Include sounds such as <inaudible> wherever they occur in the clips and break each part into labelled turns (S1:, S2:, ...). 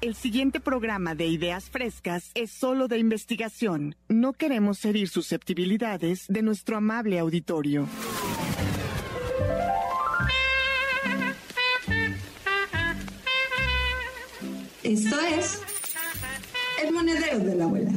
S1: el siguiente programa de Ideas Frescas es solo de investigación. No queremos herir susceptibilidades de nuestro amable auditorio.
S2: Esto es El Monedero de la Abuela.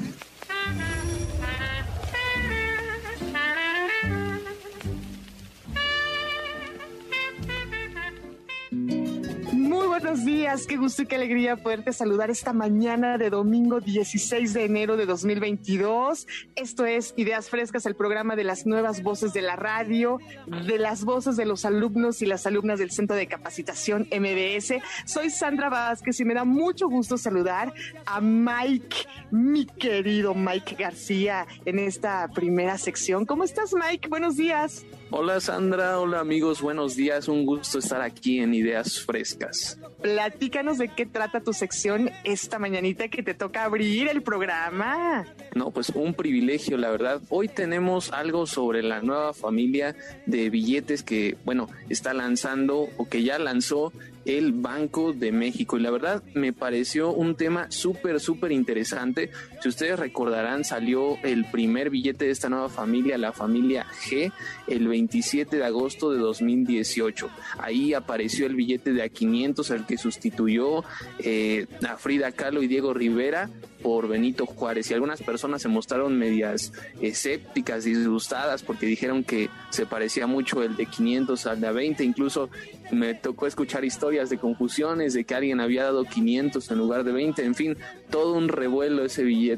S1: Buenos días, qué gusto y qué alegría poderte saludar esta mañana de domingo 16 de enero de 2022. Esto es Ideas Frescas, el programa de las nuevas voces de la radio, de las voces de los alumnos y las alumnas del Centro de Capacitación MBS. Soy Sandra Vázquez y me da mucho gusto saludar a Mike, mi querido Mike García, en esta primera sección. ¿Cómo estás, Mike? Buenos días.
S3: Hola Sandra, hola amigos, buenos días, un gusto estar aquí en Ideas Frescas.
S1: Platícanos de qué trata tu sección esta mañanita que te toca abrir el programa.
S3: No, pues un privilegio, la verdad. Hoy tenemos algo sobre la nueva familia de billetes que, bueno, está lanzando o que ya lanzó el Banco de México. Y la verdad me pareció un tema súper, súper interesante. Si ustedes recordarán, salió el primer billete de esta nueva familia, la familia G, el 27 de agosto de 2018. Ahí apareció el billete de A500, el que sustituyó eh, a Frida Kahlo y Diego Rivera por Benito Juárez y algunas personas se mostraron medias escépticas, disgustadas porque dijeron que se parecía mucho el de 500 al de 20, incluso me tocó escuchar historias de confusiones de que alguien había dado 500 en lugar de 20, en fin, todo un revuelo ese billete.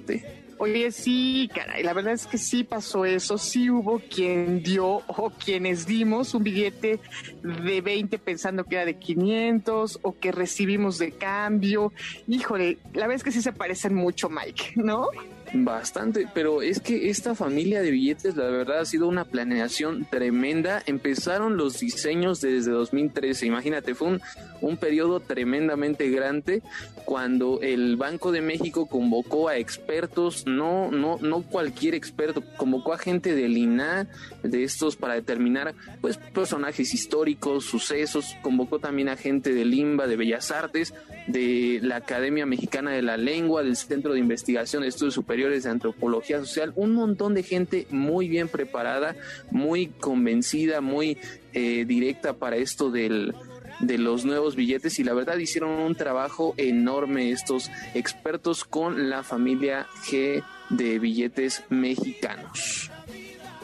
S1: Oye, sí, caray, la verdad es que sí pasó eso, sí hubo quien dio o quienes dimos un billete de 20 pensando que era de 500 o que recibimos de cambio. Híjole, la verdad es que sí se parecen mucho, Mike, ¿no?
S3: Bastante, pero es que esta familia de billetes, la verdad, ha sido una planeación tremenda. Empezaron los diseños desde 2013. Imagínate, fue un, un periodo tremendamente grande cuando el Banco de México convocó a expertos, no, no, no cualquier experto, convocó a gente del INA, de estos para determinar, pues, personajes históricos, sucesos, convocó también a gente del IMBA, de Bellas Artes, de la Academia Mexicana de la Lengua, del Centro de Investigación de Estudios Superiores de antropología social, un montón de gente muy bien preparada, muy convencida, muy eh, directa para esto del, de los nuevos billetes y la verdad hicieron un trabajo enorme estos expertos con la familia G de billetes mexicanos.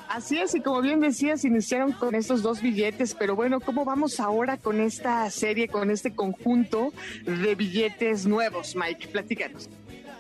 S1: Así es, y como bien decías, iniciaron con estos dos billetes, pero bueno, ¿cómo vamos ahora con esta serie, con este conjunto de billetes nuevos, Mike? Platícanos.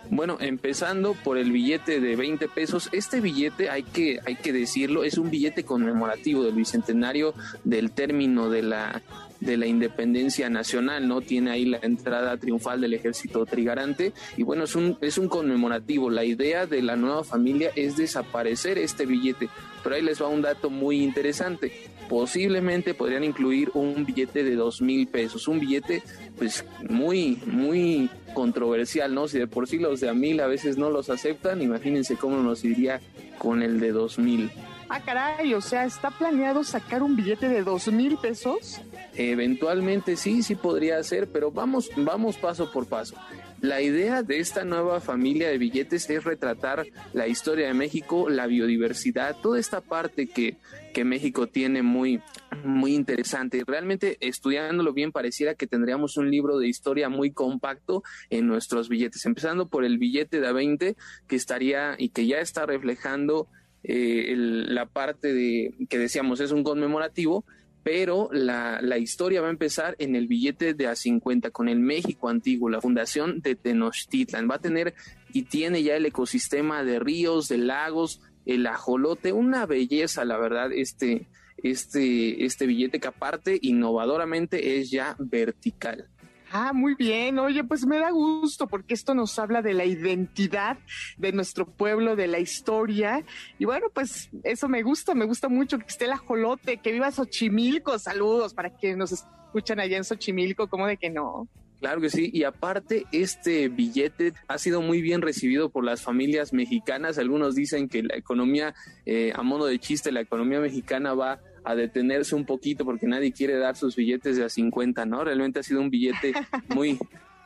S3: Bueno, empezando por el billete de 20 pesos, este billete hay que, hay que decirlo, es un billete conmemorativo del bicentenario del término de la de la independencia nacional, ¿no? Tiene ahí la entrada triunfal del ejército trigarante y bueno, es un, es un conmemorativo. La idea de la nueva familia es desaparecer este billete, pero ahí les va un dato muy interesante. Posiblemente podrían incluir un billete de dos mil pesos, un billete pues muy, muy controversial, ¿no? Si de por sí los de a mil a veces no los aceptan, imagínense cómo nos iría con el de dos mil.
S1: Ah, caray, o sea, ¿está planeado sacar un billete de dos mil pesos?
S3: Eventualmente sí, sí podría ser, pero vamos, vamos paso por paso. La idea de esta nueva familia de billetes es retratar la historia de México, la biodiversidad, toda esta parte que, que México tiene muy, muy interesante. Realmente estudiándolo bien pareciera que tendríamos un libro de historia muy compacto en nuestros billetes, empezando por el billete de A20 que estaría y que ya está reflejando eh, la parte de que decíamos es un conmemorativo, pero la, la, historia va a empezar en el billete de A50 con el México antiguo, la fundación de Tenochtitlan. Va a tener y tiene ya el ecosistema de ríos, de lagos, el ajolote, una belleza, la verdad, este, este, este billete que aparte innovadoramente es ya vertical.
S1: Ah, muy bien. Oye, pues me da gusto porque esto nos habla de la identidad de nuestro pueblo, de la historia. Y bueno, pues eso me gusta, me gusta mucho que esté el ajolote, que viva Xochimilco. Saludos para quienes nos escuchan allá en Xochimilco, ¿cómo de que no?
S3: Claro que sí, y aparte este billete ha sido muy bien recibido por las familias mexicanas. Algunos dicen que la economía, eh, a modo de chiste, la economía mexicana va a detenerse un poquito porque nadie quiere dar sus billetes de a 50, ¿no? Realmente ha sido un billete <laughs> muy,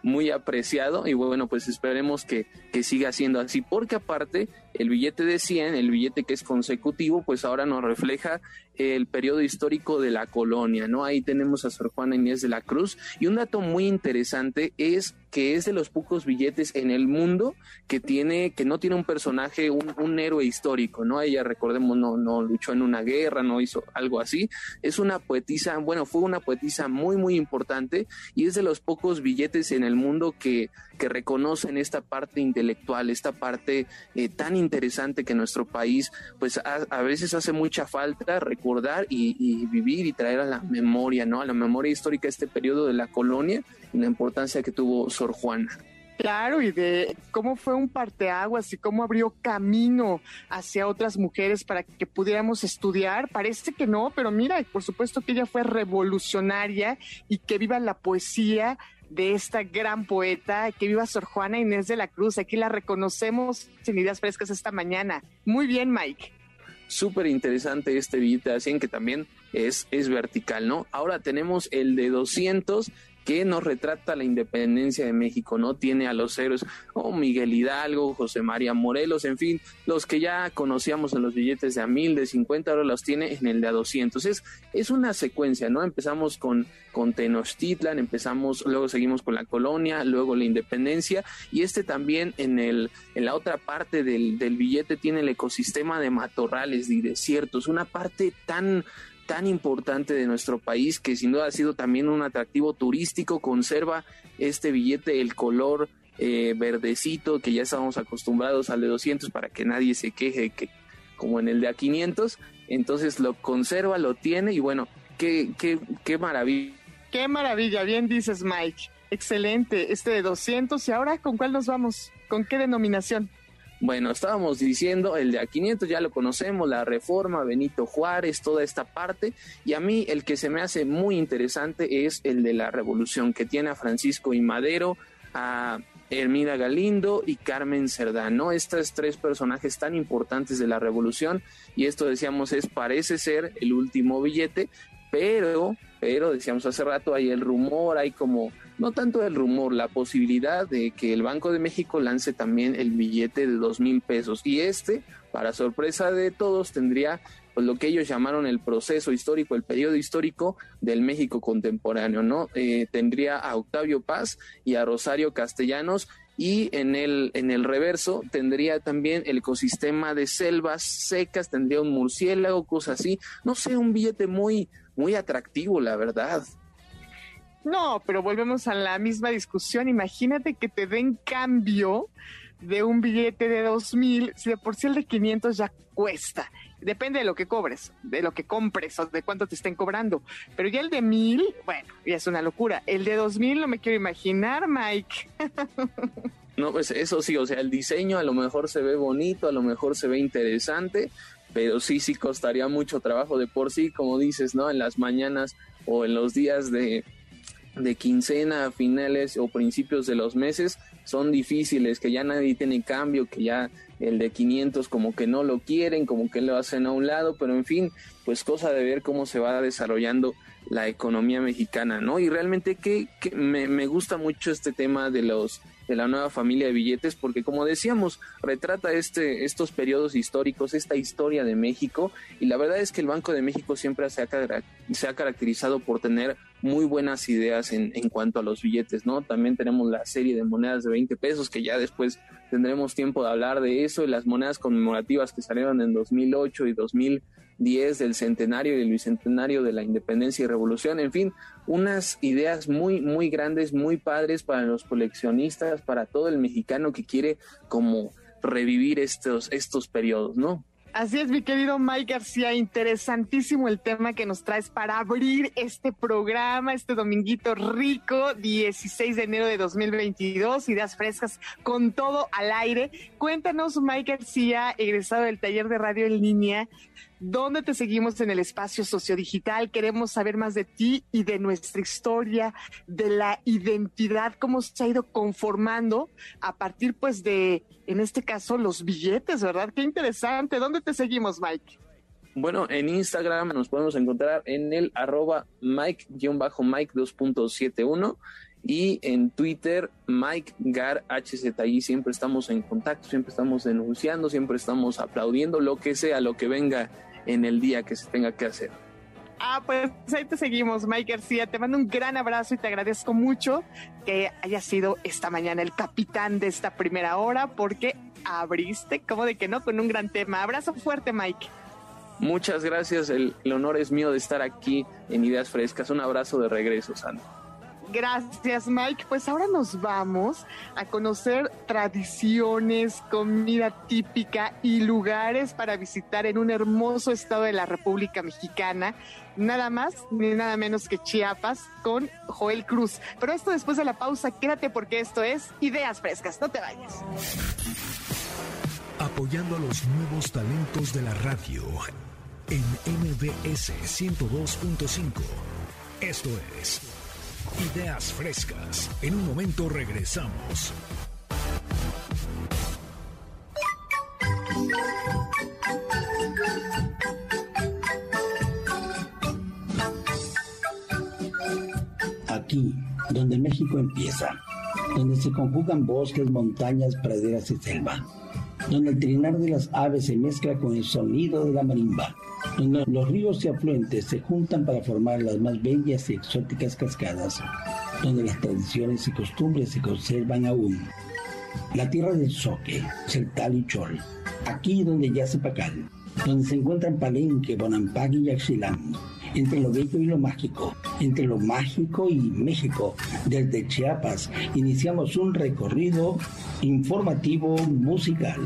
S3: muy apreciado y bueno, pues esperemos que, que siga siendo así, porque aparte el billete de 100, el billete que es consecutivo, pues ahora nos refleja el periodo histórico de la colonia, ¿no? Ahí tenemos a Sor Juana Inés de la Cruz y un dato muy interesante es que es de los pocos billetes en el mundo que tiene que no tiene un personaje, un, un héroe histórico, ¿no? Ella, recordemos, no, no luchó en una guerra, no hizo algo así. Es una poetisa, bueno, fue una poetisa muy, muy importante y es de los pocos billetes en el mundo que, que reconocen esta parte intelectual, esta parte eh, tan interesante que nuestro país, pues a, veces hace mucha falta recordar y, y, vivir y traer a la memoria, ¿no? A la memoria histórica este periodo de la colonia y la importancia que tuvo Sor Juana.
S1: Claro, y de cómo fue un parteaguas y cómo abrió camino hacia otras mujeres para que pudiéramos estudiar. Parece que no, pero mira, por supuesto que ella fue revolucionaria y que viva la poesía de esta gran poeta, que viva Sor Juana Inés de la Cruz. Aquí la reconocemos en Ideas Frescas esta mañana. Muy bien, Mike.
S3: Súper interesante este billete de 100 que también es, es vertical, ¿no? Ahora tenemos el de 200 que nos retrata la independencia de México, ¿no? Tiene a los héroes como Miguel Hidalgo, José María Morelos, en fin, los que ya conocíamos en los billetes de a mil, de 50, ahora los tiene en el de a 200. Es, es una secuencia, ¿no? Empezamos con, con Tenochtitlan, empezamos, luego seguimos con la colonia, luego la independencia, y este también en, el, en la otra parte del, del billete tiene el ecosistema de matorrales y desiertos, una parte tan tan importante de nuestro país que sin duda ha sido también un atractivo turístico, conserva este billete el color eh, verdecito que ya estábamos acostumbrados al de 200 para que nadie se queje que como en el de a 500, entonces lo conserva, lo tiene y bueno, qué, qué, qué maravilla.
S1: Qué maravilla, bien dices Mike, excelente, este de 200 y ahora con cuál nos vamos, con qué denominación.
S3: Bueno, estábamos diciendo el de a 500, ya lo conocemos, la reforma, Benito Juárez, toda esta parte. Y a mí el que se me hace muy interesante es el de la revolución, que tiene a Francisco y Madero, a Hermida Galindo y Carmen Cerdán, ¿no? Estos tres personajes tan importantes de la revolución. Y esto decíamos es, parece ser el último billete, pero, pero decíamos hace rato, hay el rumor, hay como no tanto el rumor, la posibilidad de que el Banco de México lance también el billete de dos mil pesos. Y este, para sorpresa de todos, tendría pues, lo que ellos llamaron el proceso histórico, el periodo histórico del México contemporáneo, ¿no? Eh, tendría a Octavio Paz y a Rosario Castellanos y en el, en el reverso tendría también el ecosistema de selvas secas, tendría un murciélago, cosas así. No sé, un billete muy, muy atractivo, la verdad.
S1: No, pero volvemos a la misma discusión. Imagínate que te den cambio de un billete de dos mil, si de por sí el de 500 ya cuesta. Depende de lo que cobres, de lo que compres o de cuánto te estén cobrando. Pero ya el de mil, bueno, ya es una locura. El de dos mil no me quiero imaginar, Mike. <laughs>
S3: no, pues eso sí, o sea, el diseño a lo mejor se ve bonito, a lo mejor se ve interesante, pero sí, sí costaría mucho trabajo de por sí, como dices, ¿no? En las mañanas o en los días de, de quincena finales o principios de los meses son difíciles, que ya nadie tiene cambio, que ya el de 500 como que no lo quieren, como que lo hacen a un lado, pero en fin, pues cosa de ver cómo se va desarrollando la economía mexicana, ¿no? Y realmente que, que me, me, gusta mucho este tema de los de la nueva familia de billetes porque como decíamos retrata este estos periodos históricos esta historia de México y la verdad es que el Banco de México siempre se ha, se ha caracterizado por tener muy buenas ideas en, en cuanto a los billetes, ¿no? También tenemos la serie de monedas de 20 pesos que ya después tendremos tiempo de hablar de eso y las monedas conmemorativas que salieron en 2008 y 2010 del centenario y del bicentenario de la independencia y revolución, en fin, unas ideas muy, muy grandes, muy padres para los coleccionistas, para todo el mexicano que quiere como revivir estos, estos periodos, ¿no?
S1: Así es, mi querido Mike García, interesantísimo el tema que nos traes para abrir este programa, este dominguito rico, 16 de enero de 2022, ideas frescas con todo al aire. Cuéntanos, Mike García, egresado del taller de radio en línea, ¿Dónde te seguimos en el espacio sociodigital? Queremos saber más de ti y de nuestra historia, de la identidad, cómo se ha ido conformando a partir, pues, de, en este caso, los billetes, ¿verdad? Qué interesante. ¿Dónde te seguimos, Mike?
S3: Bueno, en Instagram nos podemos encontrar en el arroba Mike-Mike 2.71 y en Twitter Mike Gar HZI. Siempre estamos en contacto, siempre estamos denunciando, siempre estamos aplaudiendo lo que sea, lo que venga en el día que se tenga que hacer.
S1: Ah, pues ahí te seguimos, Mike García. Te mando un gran abrazo y te agradezco mucho que hayas sido esta mañana el capitán de esta primera hora porque abriste, como de que no, con un gran tema. Abrazo fuerte, Mike.
S3: Muchas gracias, el, el honor es mío de estar aquí en Ideas Frescas. Un abrazo de regreso, Sandra.
S1: Gracias, Mike. Pues ahora nos vamos a conocer tradiciones, comida típica y lugares para visitar en un hermoso estado de la República Mexicana. Nada más ni nada menos que Chiapas con Joel Cruz. Pero esto después de la pausa, quédate porque esto es Ideas Frescas. No te vayas.
S4: Apoyando a los nuevos talentos de la radio en MBS 102.5. Esto es Ideas frescas. En un momento regresamos.
S5: Aquí, donde México empieza, donde se conjugan bosques, montañas, praderas y selva, donde el trinar de las aves se mezcla con el sonido de la marimba los ríos y afluentes se juntan para formar las más bellas y exóticas cascadas, donde las tradiciones y costumbres se conservan aún. La tierra del Soque, Celtal y Chol, aquí donde yace Pacal, donde se encuentran Palenque, Bonampagui y Axilán, entre lo bello y lo mágico, entre lo mágico y México. Desde Chiapas iniciamos un recorrido informativo musical.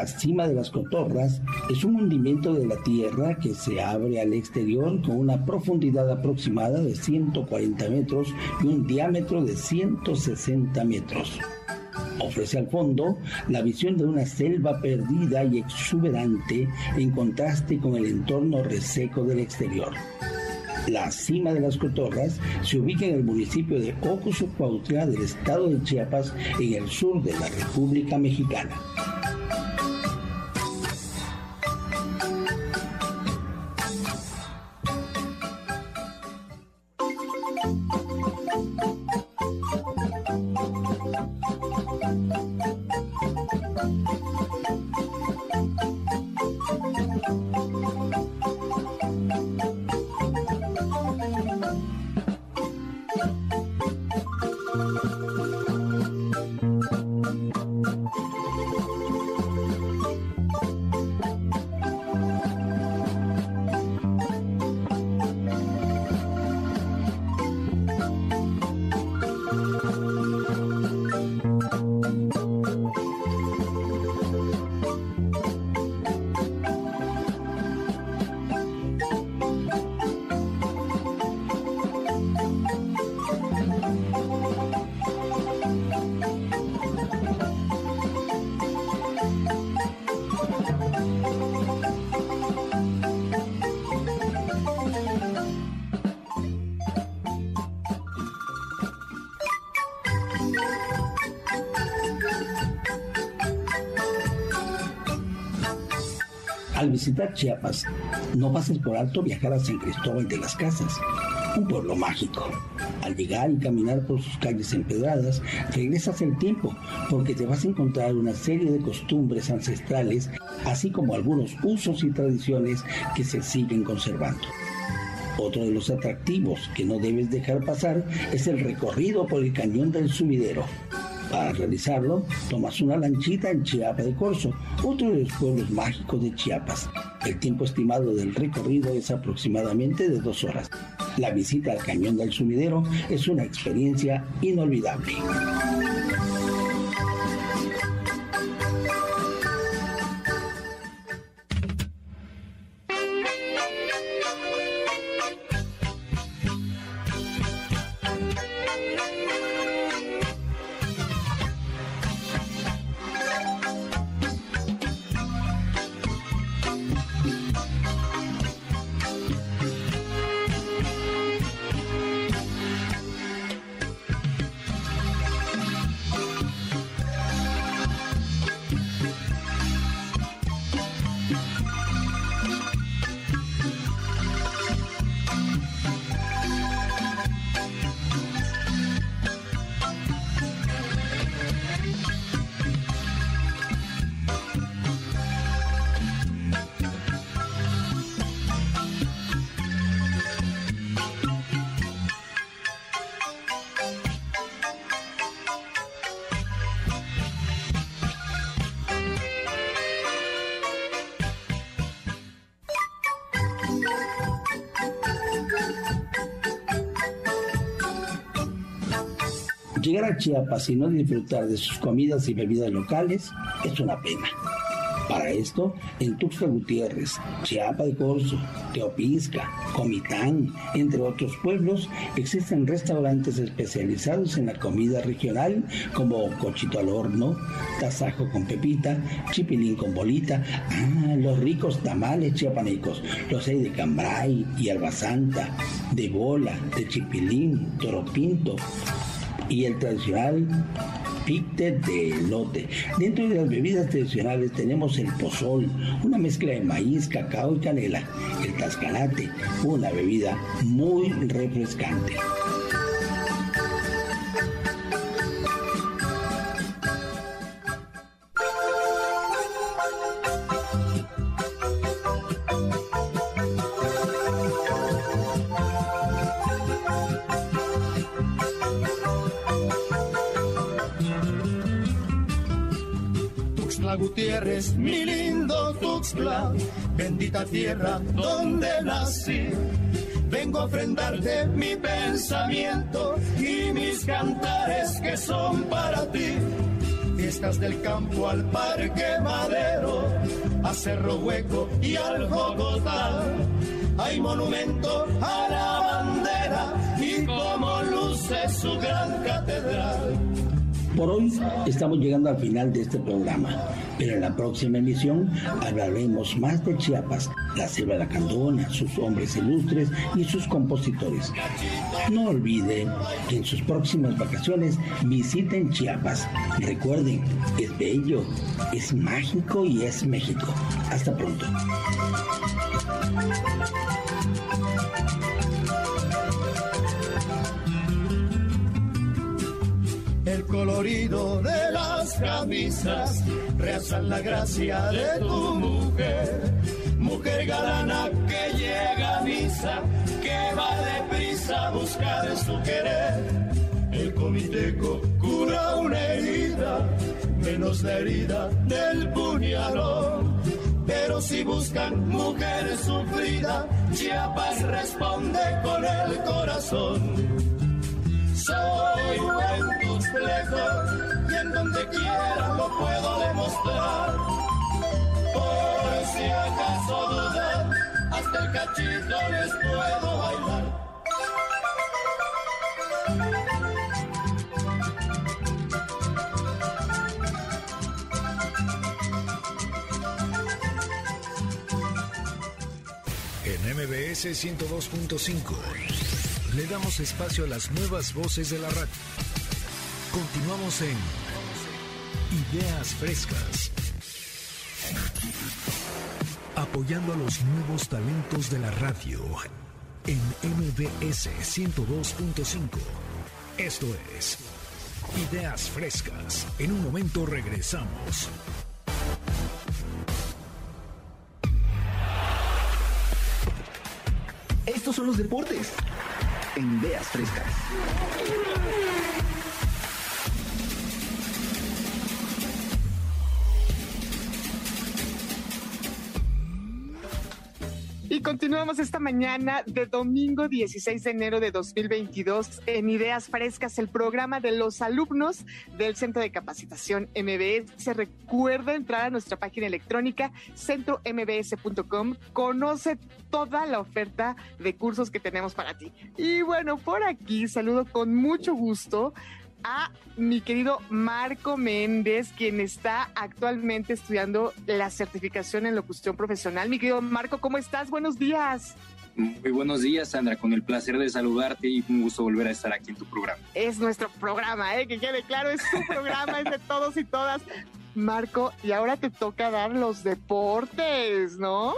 S5: La cima de las cotorras es un hundimiento de la Tierra que se abre al exterior con una profundidad aproximada de 140 metros y un diámetro de 160 metros? Ofrece al fondo la visión de una selva perdida y exuberante en contraste con el entorno reseco del exterior. La cima de las cotorras se ubica en el municipio de Ocosocuautla del estado de Chiapas, en el sur de la República Mexicana. Visitar Chiapas, no pases por alto viajar a San Cristóbal de las Casas, un pueblo mágico. Al llegar y caminar por sus calles empedradas, regresas el tiempo porque te vas a encontrar una serie de costumbres ancestrales, así como algunos usos y tradiciones que se siguen conservando. Otro de los atractivos que no debes dejar pasar es el recorrido por el cañón del sumidero. Para realizarlo, tomas una lanchita en Chiapa de Corzo, otro de los pueblos mágicos de Chiapas. El tiempo estimado del recorrido es aproximadamente de dos horas. La visita al cañón del sumidero es una experiencia inolvidable. Chiapas y no disfrutar de sus comidas y bebidas locales es una pena. Para esto, en Tuxtla Gutiérrez, Chiapa de Corzo, Teopisca, Comitán, entre otros pueblos, existen restaurantes especializados en la comida regional como cochito al horno, tasajo con pepita, chipilín con bolita, ah, los ricos tamales chiapanecos, los hay de cambray y albasanta, de bola, de chipilín, toropinto, y el tradicional picte de elote. Dentro de las bebidas tradicionales tenemos el pozol, una mezcla de maíz, cacao y canela, el tascalate, una bebida muy refrescante.
S6: Gutiérrez, mi lindo Tuxtla, bendita tierra donde nací. Vengo a ofrendarte mi pensamiento y mis cantares que son para ti. Fiestas del campo al parque madero, a Cerro Hueco y al Bogotá. Hay monumento a la bandera y como luce su gran catedral
S5: por hoy estamos llegando al final de este programa, pero en la próxima emisión hablaremos más de Chiapas, la selva de la Candona, sus hombres ilustres y sus compositores. No olviden que en sus próximas vacaciones visiten Chiapas. Recuerden, es bello, es mágico y es México. Hasta pronto.
S6: El colorido de las camisas realzan la gracia de tu mujer. Mujer galana que llega a misa, que va deprisa a buscar su querer. El comiteco cura una herida, menos la herida del puñalón. Pero si buscan mujeres sufridas, Chiapas responde con el corazón. Soy buen y en donde quiera lo puedo demostrar. Por si acaso dudan, hasta el cachito les puedo bailar.
S4: En MBS 102.5 le damos espacio a las nuevas voces de la radio Continuamos en Ideas Frescas. Apoyando a los nuevos talentos de la radio en MBS 102.5. Esto es Ideas Frescas. En un momento regresamos.
S7: Estos son los deportes en Ideas Frescas.
S1: Continuamos esta mañana de domingo 16 de enero de 2022 en Ideas Frescas, el programa de los alumnos del Centro de Capacitación MBS. Se recuerda entrar a nuestra página electrónica centrombs.com. Conoce toda la oferta de cursos que tenemos para ti. Y bueno, por aquí saludo con mucho gusto a mi querido Marco Méndez, quien está actualmente estudiando la certificación en locución profesional. Mi querido Marco, ¿cómo estás? Buenos días.
S8: Muy buenos días, Sandra, con el placer de saludarte y un gusto volver a estar aquí en tu programa.
S1: Es nuestro programa, ¿eh? que quede claro, es tu programa, es de todos y todas. Marco, y ahora te toca dar los deportes, ¿no?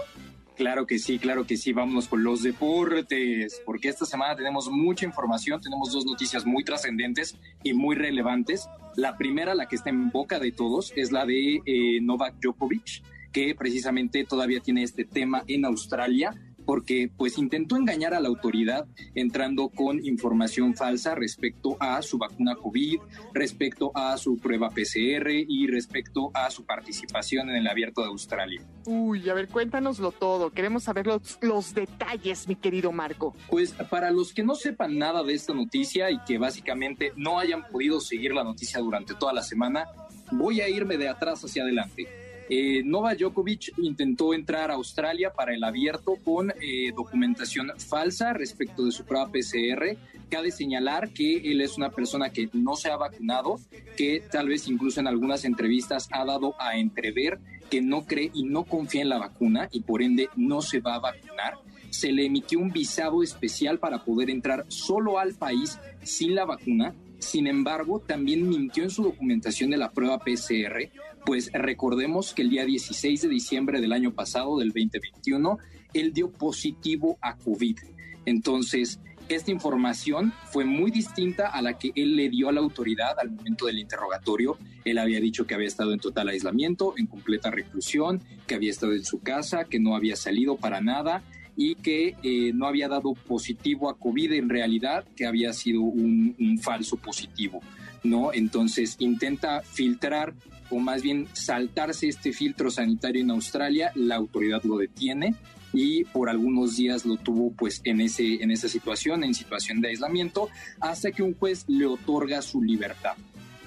S8: Claro que sí, claro que sí. Vámonos con los deportes, porque esta semana tenemos mucha información, tenemos dos noticias muy trascendentes y muy relevantes. La primera, la que está en boca de todos, es la de eh, Novak Djokovic, que precisamente todavía tiene este tema en Australia porque pues intentó engañar a la autoridad entrando con información falsa respecto a su vacuna COVID, respecto a su prueba PCR y respecto a su participación en el abierto de Australia.
S1: Uy, a ver, cuéntanoslo todo. Queremos saber los, los detalles, mi querido Marco.
S8: Pues para los que no sepan nada de esta noticia y que básicamente no hayan podido seguir la noticia durante toda la semana, voy a irme de atrás hacia adelante. Eh, Nova Djokovic intentó entrar a Australia para el abierto con eh, documentación falsa respecto de su prueba PCR. Cabe señalar que él es una persona que no se ha vacunado, que tal vez incluso en algunas entrevistas ha dado a entrever que no cree y no confía en la vacuna y por ende no se va a vacunar. Se le emitió un visado especial para poder entrar solo al país sin la vacuna. Sin embargo, también mintió en su documentación de la prueba PCR pues recordemos que el día 16 de diciembre del año pasado, del 2021, él dio positivo a COVID. Entonces, esta información fue muy distinta a la que él le dio a la autoridad al momento del interrogatorio. Él había dicho que había estado en total aislamiento, en completa reclusión, que había estado en su casa, que no había salido para nada y que eh, no había dado positivo a COVID en realidad, que había sido un, un falso positivo. ¿no? Entonces intenta filtrar o más bien saltarse este filtro sanitario en Australia, la autoridad lo detiene y por algunos días lo tuvo pues en, ese, en esa situación, en situación de aislamiento, hasta que un juez le otorga su libertad.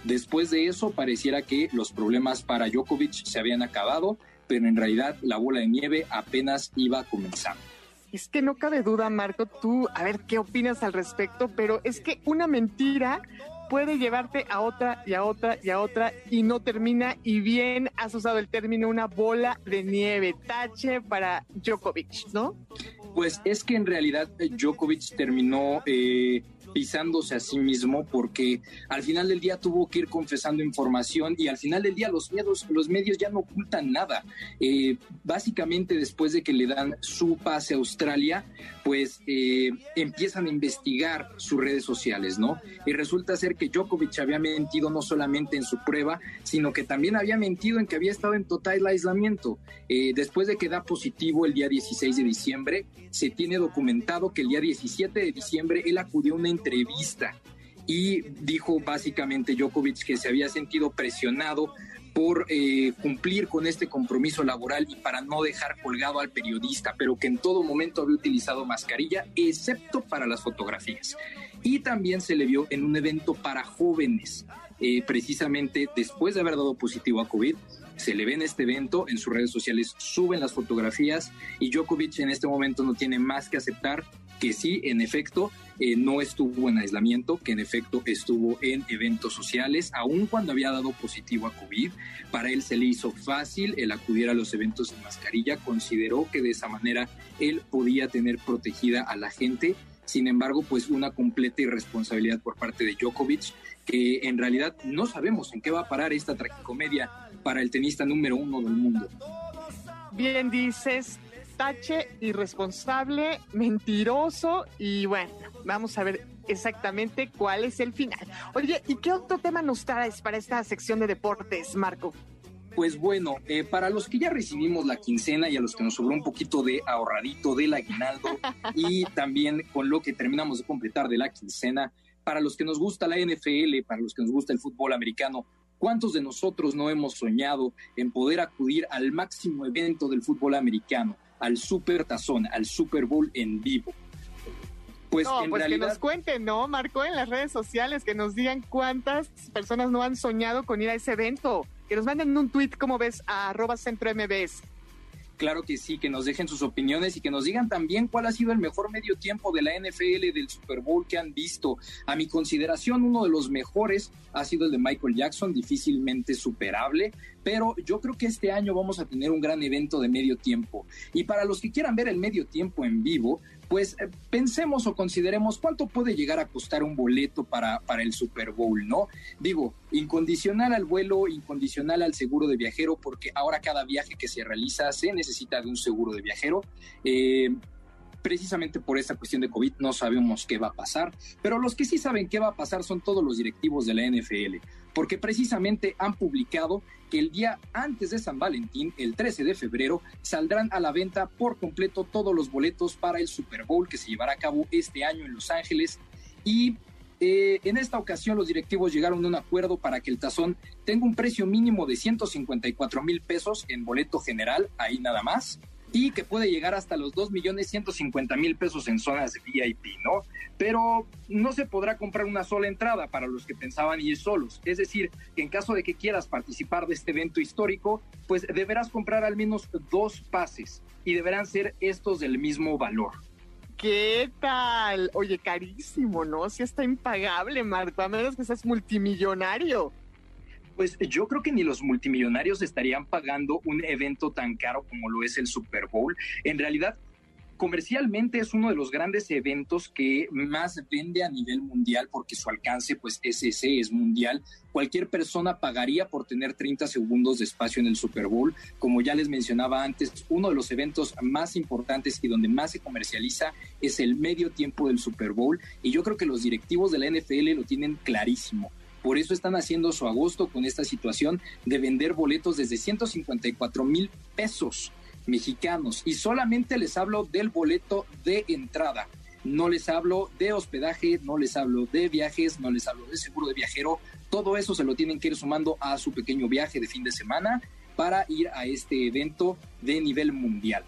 S8: Después de eso pareciera que los problemas para Djokovic se habían acabado, pero en realidad la bola de nieve apenas iba a comenzar.
S1: Es que no cabe duda, Marco, tú, a ver qué opinas al respecto, pero es que una mentira puede llevarte a otra y a otra y a otra y no termina. Y bien has usado el término una bola de nieve, tache para Djokovic, ¿no?
S8: Pues es que en realidad eh, Djokovic terminó eh, pisándose a sí mismo porque al final del día tuvo que ir confesando información y al final del día los medios, los medios ya no ocultan nada. Eh, básicamente después de que le dan su pase a Australia, pues eh, empiezan a investigar sus redes sociales, ¿no? Y resulta ser que Djokovic había mentido no solamente en su prueba, sino que también había mentido en que había estado en total aislamiento. Eh, después de que da positivo el día 16 de diciembre, se tiene documentado que el día 17 de diciembre él acudió a una entrevista y dijo básicamente Djokovic que se había sentido presionado por eh, cumplir con este compromiso laboral y para no dejar colgado al periodista, pero que en todo momento había utilizado mascarilla, excepto para las fotografías. Y también se le vio en un evento para jóvenes, eh, precisamente después de haber dado positivo a COVID, se le ve en este evento, en sus redes sociales suben las fotografías y Djokovic en este momento no tiene más que aceptar que sí, en efecto, eh, no estuvo en aislamiento, que en efecto estuvo en eventos sociales, aun cuando había dado positivo a COVID. Para él se le hizo fácil el acudir a los eventos en mascarilla, consideró que de esa manera él podía tener protegida a la gente. Sin embargo, pues una completa irresponsabilidad por parte de Djokovic, que en realidad no sabemos en qué va a parar esta tragicomedia para el tenista número uno del mundo.
S1: bien dices, tache, irresponsable, mentiroso y bueno, vamos a ver exactamente cuál es el final. Oye, ¿y qué otro tema nos traes para esta sección de deportes, Marco?
S8: Pues bueno, eh, para los que ya recibimos la quincena y a los que nos sobró un poquito de ahorradito del aguinaldo <laughs> y también con lo que terminamos de completar de la quincena, para los que nos gusta la NFL, para los que nos gusta el fútbol americano, ¿cuántos de nosotros no hemos soñado en poder acudir al máximo evento del fútbol americano, al Super Tazón, al Super Bowl en vivo?
S1: Pues, no, pues que nos cuenten, ¿no? Marco en las redes sociales, que nos digan cuántas personas no han soñado con ir a ese evento. Que nos manden un tweet, como ves, a arroba centro MBS.
S8: Claro que sí, que nos dejen sus opiniones y que nos digan también cuál ha sido el mejor medio tiempo de la NFL del Super Bowl que han visto. A mi consideración, uno de los mejores ha sido el de Michael Jackson, difícilmente superable, pero yo creo que este año vamos a tener un gran evento de medio tiempo. Y para los que quieran ver el medio tiempo en vivo, pues eh, pensemos o consideremos cuánto puede llegar a costar un boleto para, para el Super Bowl, ¿no? Digo, incondicional al vuelo, incondicional al seguro de viajero, porque ahora cada viaje que se realiza se necesita de un seguro de viajero. Eh, precisamente por esta cuestión de COVID no sabemos qué va a pasar, pero los que sí saben qué va a pasar son todos los directivos de la NFL, porque precisamente han publicado que el día antes de San Valentín, el 13 de febrero, saldrán a la venta por completo todos los boletos para el Super Bowl que se llevará a cabo este año en Los Ángeles. Y eh, en esta ocasión los directivos llegaron a un acuerdo para que el tazón tenga un precio mínimo de 154 mil pesos en boleto general, ahí nada más, y que puede llegar hasta los 2.150.000 pesos en zonas de VIP, ¿no? Pero no se podrá comprar una sola entrada para los que pensaban ir solos. Es decir, que en caso de que quieras participar de este evento histórico, pues deberás comprar al menos dos pases y deberán ser estos del mismo valor.
S1: ¿Qué tal? Oye, carísimo, ¿no? Si está impagable, Marco, a menos que seas multimillonario.
S8: Pues yo creo que ni los multimillonarios estarían pagando un evento tan caro como lo es el Super Bowl. En realidad, comercialmente es uno de los grandes eventos que más vende a nivel mundial porque su alcance pues es ese, es mundial. Cualquier persona pagaría por tener 30 segundos de espacio en el Super Bowl. Como ya les mencionaba antes, uno de los eventos más importantes y donde más se comercializa es el medio tiempo del Super Bowl y yo creo que los directivos de la NFL lo tienen clarísimo por eso están haciendo su agosto con esta situación de vender boletos desde 154 mil pesos mexicanos. Y solamente les hablo del boleto de entrada. No les hablo de hospedaje, no les hablo de viajes, no les hablo de seguro de viajero. Todo eso se lo tienen que ir sumando a su pequeño viaje de fin de semana para ir a este evento de nivel mundial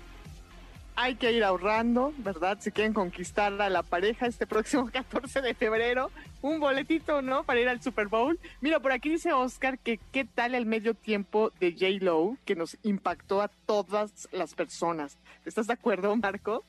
S1: hay que ir ahorrando, ¿verdad? Si quieren conquistar a la pareja este próximo <laughs> 14 de febrero, un boletito, ¿no? Para ir al Super Bowl. Mira, por aquí dice Oscar que qué tal el medio tiempo de J. Lo que nos impactó a todas las personas. ¿Estás de acuerdo, Marco?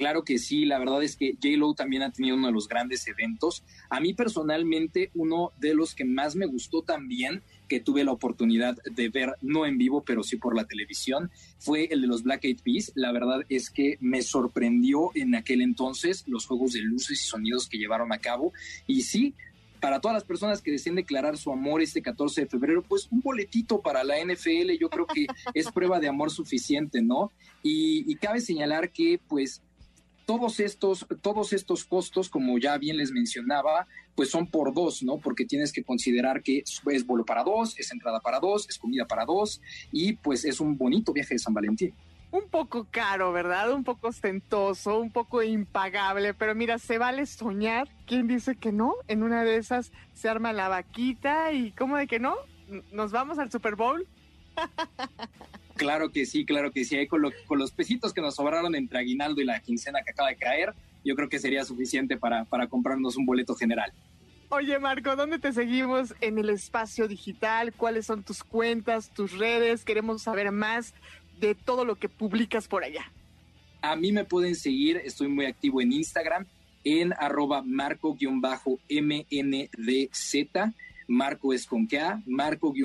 S8: Claro que sí, la verdad es que J-Lo también ha tenido uno de los grandes eventos. A mí personalmente, uno de los que más me gustó también que tuve la oportunidad de ver, no en vivo, pero sí por la televisión, fue el de los Black Eyed Peas. La verdad es que me sorprendió en aquel entonces los juegos de luces y sonidos que llevaron a cabo. Y sí, para todas las personas que deseen declarar su amor este 14 de febrero, pues un boletito para la NFL, yo creo que es prueba de amor suficiente, ¿no? Y, y cabe señalar que, pues, todos estos, todos estos costos, como ya bien les mencionaba, pues son por dos, ¿no? Porque tienes que considerar que es vuelo para dos, es entrada para dos, es comida para dos y pues es un bonito viaje de San Valentín.
S1: Un poco caro, ¿verdad? Un poco ostentoso, un poco impagable, pero mira, se vale soñar. ¿Quién dice que no? En una de esas se arma la vaquita y ¿cómo de que no? ¿Nos vamos al Super Bowl? <laughs>
S8: Claro que sí, claro que sí. Ahí con, con los pesitos que nos sobraron entre aguinaldo y la quincena que acaba de caer, yo creo que sería suficiente para, para comprarnos un boleto general.
S1: Oye, Marco, ¿dónde te seguimos en el espacio digital? ¿Cuáles son tus cuentas, tus redes? Queremos saber más de todo lo que publicas por allá.
S8: A mí me pueden seguir, estoy muy activo en Instagram, en arroba marco-mndz. Marco es con A, Marco-MNDZ.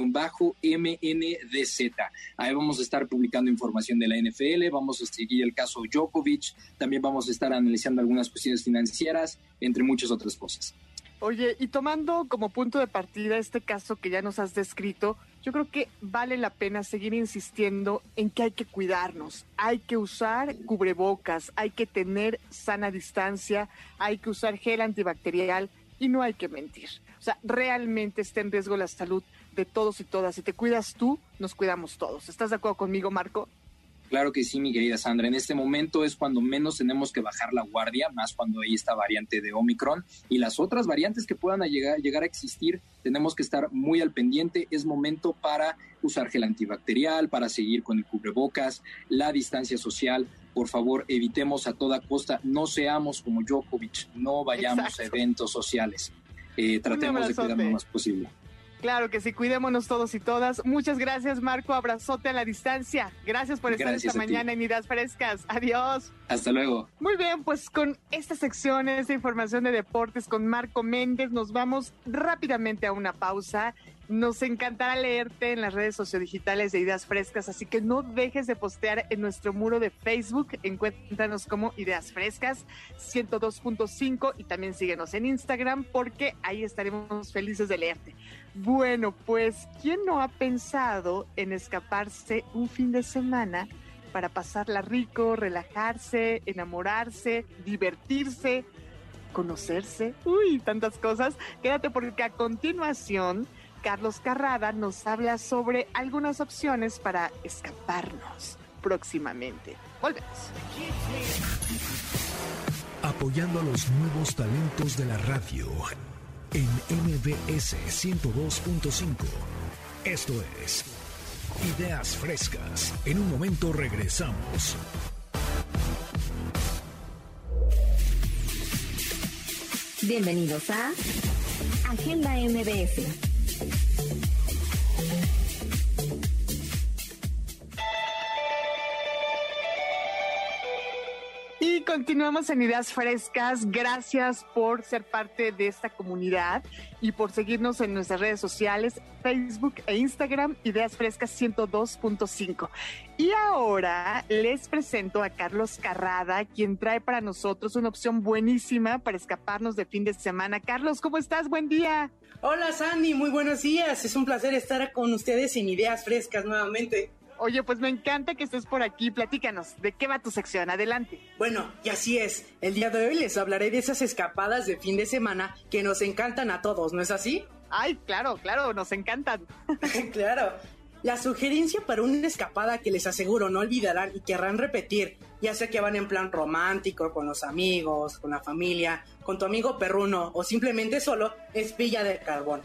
S8: Ahí vamos a estar publicando información de la NFL, vamos a seguir el caso Djokovic, también vamos a estar analizando algunas cuestiones financieras, entre muchas otras cosas.
S1: Oye, y tomando como punto de partida este caso que ya nos has descrito, yo creo que vale la pena seguir insistiendo en que hay que cuidarnos, hay que usar cubrebocas, hay que tener sana distancia, hay que usar gel antibacterial y no hay que mentir. O sea, realmente está en riesgo la salud de todos y todas. Si te cuidas tú, nos cuidamos todos. ¿Estás de acuerdo conmigo, Marco?
S8: Claro que sí, mi querida Sandra. En este momento es cuando menos tenemos que bajar la guardia, más cuando hay esta variante de Omicron y las otras variantes que puedan llegar, llegar a existir, tenemos que estar muy al pendiente. Es momento para usar gel antibacterial, para seguir con el cubrebocas, la distancia social. Por favor, evitemos a toda costa, no seamos como Djokovic, no vayamos a eventos sociales. Eh, tratemos de cuidarnos lo más posible.
S1: Claro que sí, cuidémonos todos y todas. Muchas gracias, Marco. Abrazote a la distancia. Gracias por estar esta mañana en Idas Frescas. Adiós.
S8: Hasta luego.
S1: Muy bien, pues con esta sección, esta información de deportes con Marco Méndez, nos vamos rápidamente a una pausa. Nos encantará leerte en las redes sociodigitales de Ideas Frescas, así que no dejes de postear en nuestro muro de Facebook. Encuéntranos como Ideas Frescas 102.5 y también síguenos en Instagram porque ahí estaremos felices de leerte. Bueno, pues, ¿quién no ha pensado en escaparse un fin de semana para pasarla rico, relajarse, enamorarse, divertirse, conocerse? Uy, tantas cosas. Quédate porque a continuación Carlos Carrada nos habla sobre algunas opciones para escaparnos próximamente. Volvemos.
S4: Apoyando a los nuevos talentos de la radio en MBS 102.5. Esto es Ideas Frescas. En un momento regresamos.
S9: Bienvenidos a Agenda MBS
S1: continuamos en Ideas Frescas. Gracias por ser parte de esta comunidad y por seguirnos en nuestras redes sociales, Facebook e Instagram, Ideas Frescas 102.5. Y ahora les presento a Carlos Carrada, quien trae para nosotros una opción buenísima para escaparnos de fin de semana. Carlos, ¿cómo estás? Buen día.
S10: Hola Sandy, muy buenos días. Es un placer estar con ustedes en Ideas Frescas nuevamente.
S1: Oye, pues me encanta que estés por aquí. Platícanos, ¿de qué va tu sección? Adelante.
S10: Bueno, y así es. El día de hoy les hablaré de esas escapadas de fin de semana que nos encantan a todos, ¿no es así?
S1: Ay, claro, claro, nos encantan. <laughs>
S10: claro. La sugerencia para una escapada que les aseguro no olvidarán y querrán repetir, ya sea que van en plan romántico, con los amigos, con la familia, con tu amigo perruno o simplemente solo, es Villa del Carbón.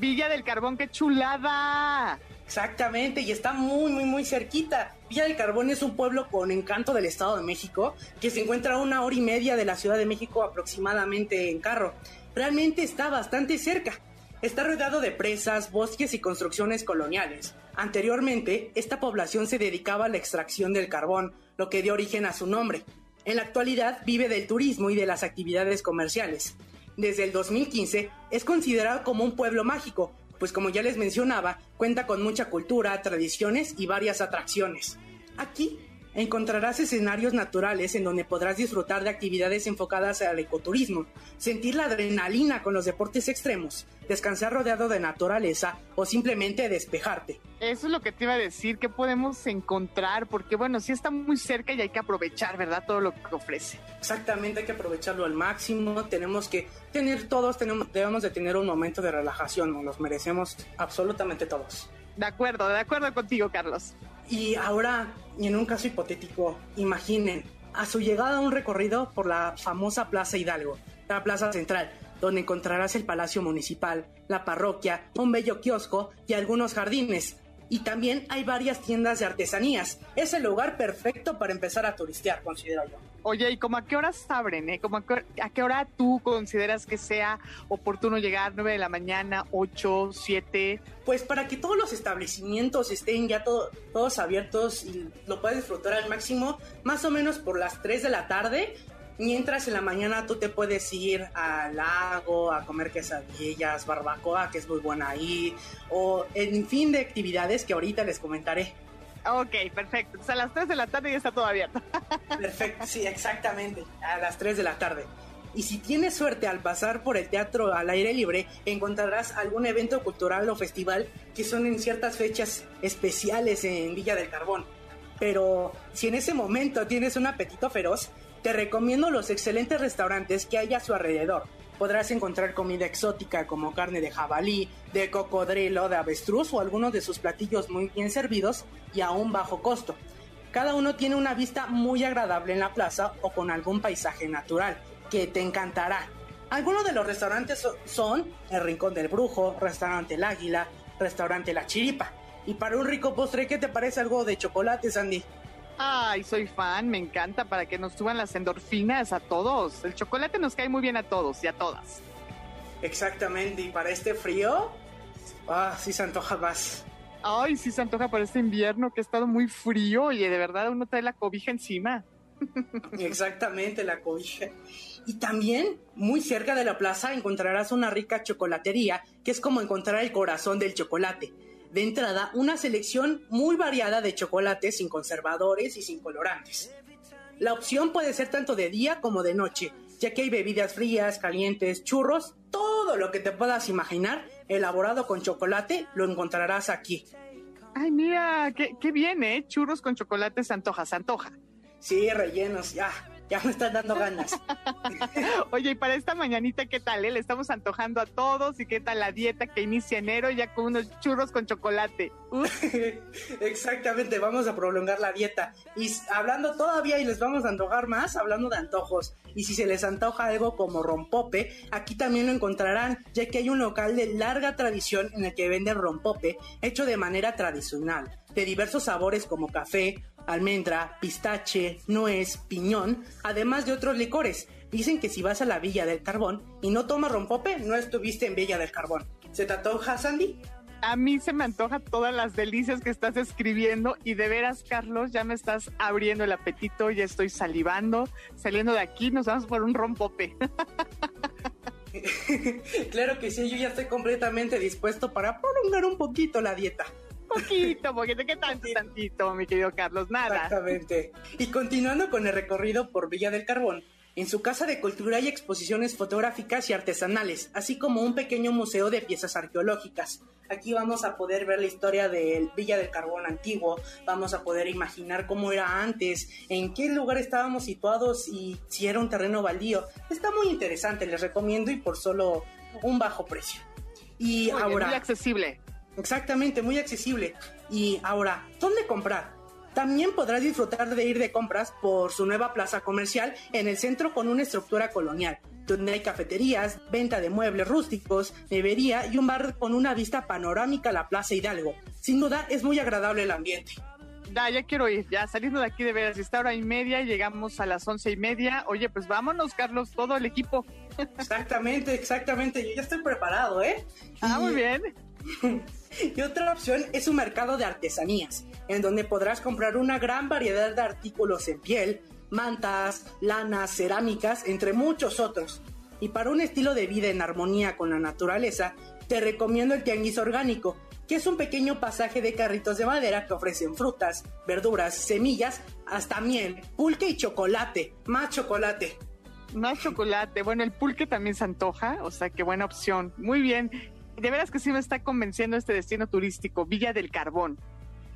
S1: Villa del Carbón, qué chulada.
S10: Exactamente, y está muy, muy, muy cerquita. Villa del Carbón es un pueblo con encanto del Estado de México, que se encuentra a una hora y media de la Ciudad de México aproximadamente en carro. Realmente está bastante cerca. Está rodeado de presas, bosques y construcciones coloniales. Anteriormente, esta población se dedicaba a la extracción del carbón, lo que dio origen a su nombre. En la actualidad vive del turismo y de las actividades comerciales. Desde el 2015 es considerado como un pueblo mágico, pues como ya les mencionaba, cuenta con mucha cultura, tradiciones y varias atracciones. Aquí encontrarás escenarios naturales en donde podrás disfrutar de actividades enfocadas al ecoturismo, sentir la adrenalina con los deportes extremos, descansar rodeado de naturaleza o simplemente despejarte.
S1: Eso es lo que te iba a decir, que podemos encontrar, porque bueno, sí está muy cerca y hay que aprovechar, ¿verdad? Todo lo que ofrece.
S10: Exactamente, hay que aprovecharlo al máximo, tenemos que tener todos, tenemos, debemos de tener un momento de relajación, nos los merecemos absolutamente todos.
S1: De acuerdo, de acuerdo contigo, Carlos.
S10: Y ahora, en un caso hipotético, imaginen a su llegada a un recorrido por la famosa Plaza Hidalgo, la Plaza Central, donde encontrarás el Palacio Municipal, la parroquia, un bello kiosco y algunos jardines. Y también hay varias tiendas de artesanías. Es el lugar perfecto para empezar a turistear, considero yo.
S1: Oye, ¿y como a qué horas abren? Eh? ¿Como a, qué, hora tú consideras que sea oportuno llegar? ¿9 de la mañana, 8, 7?
S10: Pues para que todos los establecimientos estén ya todos abiertos y lo puedas disfrutar al máximo, más o menos por las 3 de la tarde, Mientras en la mañana tú te puedes ir al lago a comer quesadillas, barbacoa, que es muy buena ahí, o en fin de actividades que ahorita les comentaré.
S1: Ok, perfecto. a las 3 de la tarde ya está todo abierto. <laughs>
S10: Perfecto, sí, exactamente. A las 3 de la tarde. Y si tienes suerte al pasar por el teatro al aire libre, encontrarás algún evento cultural o festival que son en ciertas fechas especiales en Villa del Carbón. Pero si en ese momento tienes un apetito feroz, te recomiendo los excelentes restaurantes que hay a su alrededor. Podrás encontrar comida exótica como carne de jabalí, de cocodrilo, de avestruz o algunos de sus platillos muy bien servidos y a un bajo costo. Cada uno tiene una vista muy agradable en la plaza o con algún paisaje natural que te encantará. Algunos de los restaurantes son el Rincón del Brujo, Restaurante El Águila, Restaurante La Chiripa. Y para un rico postre, ¿qué te parece algo de chocolate, Sandy?
S1: Ay, soy fan, me encanta para que nos suban las endorfinas a todos. El chocolate nos cae muy bien a todos y a todas.
S10: Exactamente, y para este frío, ah, sí se antoja más.
S1: Ay, sí se antoja para este invierno que ha estado muy frío y de verdad uno trae la cobija encima. <laughs>
S10: Exactamente, la cobija. Y también, muy cerca de la plaza, encontrarás una rica chocolatería, que es como encontrar el corazón del chocolate. De entrada, una selección muy variada de chocolates sin conservadores y sin colorantes. La opción puede ser tanto de día como de noche, ya que hay bebidas frías, calientes, churros, todo lo que te puedas imaginar elaborado con chocolate lo encontrarás aquí.
S1: Ay, mira, qué, qué bien, ¿eh? Churros con chocolate se antoja, se antoja.
S10: Sí, rellenos, ya ya me están dando ganas. <laughs>
S1: Oye, y para esta mañanita, ¿qué tal? Eh? Le estamos antojando a todos y qué tal la dieta que inicia enero ya con unos churros con chocolate. <laughs>
S10: Exactamente, vamos a prolongar la dieta. Y hablando todavía y les vamos a antojar más, hablando de antojos. Y si se les antoja algo como rompope, aquí también lo encontrarán, ya que hay un local de larga tradición en el que venden rompope hecho de manera tradicional, de diversos sabores como café, almendra, pistache, nuez, piñón, además de otros licores. Dicen que si vas a la Villa del Carbón y no tomas rompope, no estuviste en Villa del Carbón. ¿Se te antoja, Sandy?
S1: A mí se me antoja todas las delicias que estás escribiendo y de veras, Carlos, ya me estás abriendo el apetito, ya estoy salivando. Saliendo de aquí nos vamos por un rompope. <laughs>
S10: claro que sí, yo ya estoy completamente dispuesto para prolongar un poquito la dieta.
S1: Poquito, poquito, ¿qué tanto, tantito, mi querido Carlos? Nada.
S10: Exactamente. Y continuando con el recorrido por Villa del Carbón, en su casa de cultura hay exposiciones fotográficas y artesanales, así como un pequeño museo de piezas arqueológicas. Aquí vamos a poder ver la historia del Villa del Carbón antiguo, vamos a poder imaginar cómo era antes, en qué lugar estábamos situados y si era un terreno baldío. Está muy interesante, les recomiendo y por solo un bajo precio. Y ahora...
S1: muy accesible.
S10: Exactamente, muy accesible. Y ahora, ¿dónde comprar? También podrás disfrutar de ir de compras por su nueva plaza comercial en el centro con una estructura colonial, donde hay cafeterías, venta de muebles rústicos, nevería y un bar con una vista panorámica a la Plaza Hidalgo. Sin duda es muy agradable el ambiente.
S1: Ya, ya quiero ir, ya saliendo de aquí de veras, esta hora y media, llegamos a las once y media. Oye, pues vámonos, Carlos, todo el equipo.
S10: Exactamente, exactamente, yo ya estoy preparado, ¿eh?
S1: Ah, muy bien. <laughs>
S10: Y otra opción es un mercado de artesanías, en donde podrás comprar una gran variedad de artículos en piel, mantas, lanas, cerámicas, entre muchos otros. Y para un estilo de vida en armonía con la naturaleza, te recomiendo el Tianguis Orgánico, que es un pequeño pasaje de carritos de madera que ofrecen frutas, verduras, semillas, hasta miel, pulque y chocolate, más chocolate.
S1: Más chocolate. Bueno, el pulque también se antoja, o sea, qué buena opción. Muy bien de veras que sí me está convenciendo este destino turístico, Villa del Carbón.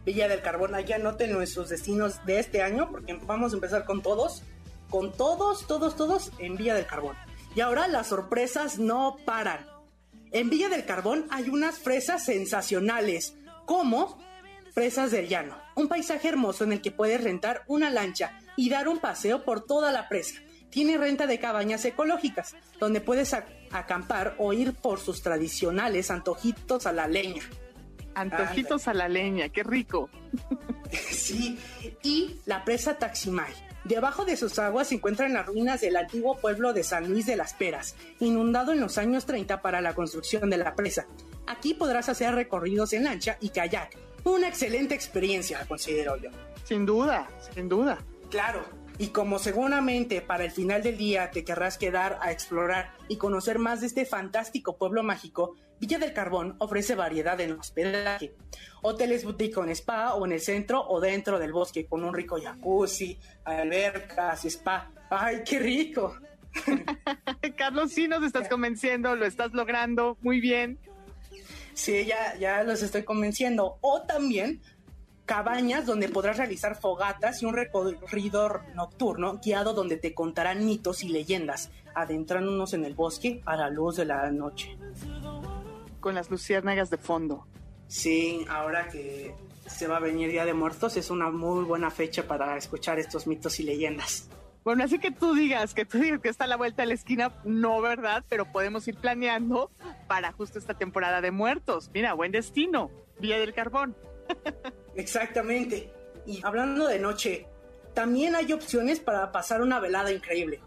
S10: Villa del Carbón, allá anoten nuestros destinos de este año, porque vamos a empezar con todos, con todos, todos, todos en Villa del Carbón. Y ahora las sorpresas no paran. En Villa del Carbón hay unas fresas sensacionales, como Fresas del Llano, un paisaje hermoso en el que puedes rentar una lancha y dar un paseo por toda la presa tiene renta de cabañas ecológicas, donde puedes acampar o ir por sus tradicionales antojitos a la leña.
S1: Antojitos a la leña, qué rico. <laughs>
S10: sí, y la presa Taximay. Debajo de sus aguas se encuentran las ruinas del antiguo pueblo de San Luis de las Peras, inundado en los años 30 para la construcción de la presa. Aquí podrás hacer recorridos en lancha y kayak. Una excelente experiencia, considero yo.
S1: Sin duda, sin duda.
S10: Claro, y como seguramente para el final del día te querrás quedar a explorar y conocer más de este fantástico pueblo mágico, Villa del Carbón ofrece variedad en hospedaje. Hoteles boutique con spa o en el centro o dentro del bosque con un rico jacuzzi, albercas, spa. ¡Ay, qué rico! <laughs>
S1: Carlos, sí nos estás convenciendo, lo estás logrando muy bien.
S10: Sí, ya, ya los estoy convenciendo. O también cabañas donde podrás realizar fogatas y un recorrido nocturno guiado donde te contarán mitos y leyendas, adentrándonos en el bosque a la luz de la noche.
S1: Con las luciérnagas de fondo.
S10: Sí, ahora que se va a venir Día de Muertos, es una muy buena fecha para escuchar estos mitos y leyendas.
S1: Bueno, así que tú digas, que tú digas que está a la vuelta de la esquina, no, ¿verdad? Pero podemos ir planeando para justo esta temporada de muertos. Mira, buen destino, Día del Carbón. <laughs>
S10: Exactamente. Y hablando de noche, también hay opciones para pasar una velada increíble.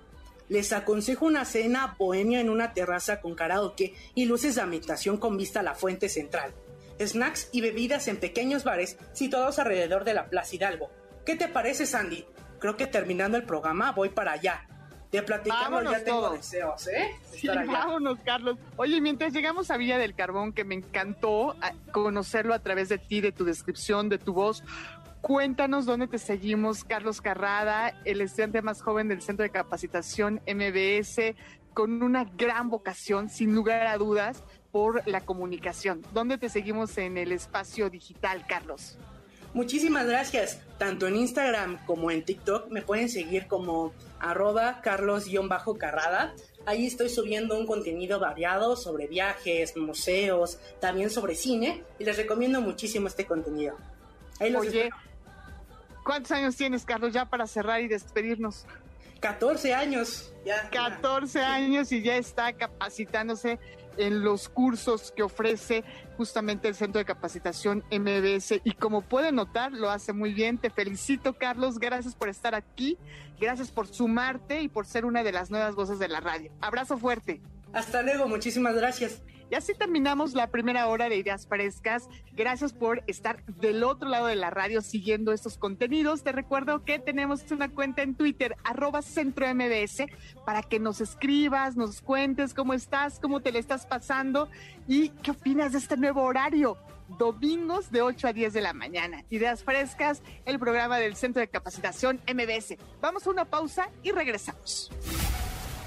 S10: Les aconsejo una cena bohemia en una terraza con karaoke y luces de ambientación con vista a la fuente central. Snacks y bebidas en pequeños bares situados alrededor de la Plaza Hidalgo. ¿Qué te parece, Sandy? Creo que terminando el programa voy para allá. Te platicamos, ya tengo deseos, ¿eh?
S1: Sí, vámonos, Carlos. Oye, mientras llegamos a Villa del Carbón, que me encantó conocerlo a través de ti, de tu descripción, de tu voz, Cuéntanos dónde te seguimos, Carlos Carrada, el estudiante más joven del Centro de Capacitación MBS, con una gran vocación, sin lugar a dudas, por la comunicación. ¿Dónde te seguimos en el espacio digital, Carlos?
S10: Muchísimas gracias. Tanto en Instagram como en TikTok me pueden seguir como arroba carlos-carrada. Ahí estoy subiendo un contenido variado sobre viajes, museos, también sobre cine y les recomiendo muchísimo este contenido.
S1: Oye, ¿cuántos años tienes, Carlos, ya para cerrar y despedirnos?
S10: 14 años. Ya,
S1: 14 años y ya está capacitándose en los cursos que ofrece justamente el Centro de Capacitación MBS y como pueden notar lo hace muy bien. Te felicito Carlos, gracias por estar aquí, gracias por sumarte y por ser una de las nuevas voces de la radio. Abrazo fuerte.
S10: Hasta luego, muchísimas gracias.
S1: Y así terminamos la primera hora de Ideas Frescas. Gracias por estar del otro lado de la radio siguiendo estos contenidos. Te recuerdo que tenemos una cuenta en Twitter, arroba Centro para que nos escribas, nos cuentes cómo estás, cómo te le estás pasando y qué opinas de este nuevo horario. Domingos de 8 a 10 de la mañana. Ideas Frescas, el programa del Centro de Capacitación MBS. Vamos a una pausa y regresamos.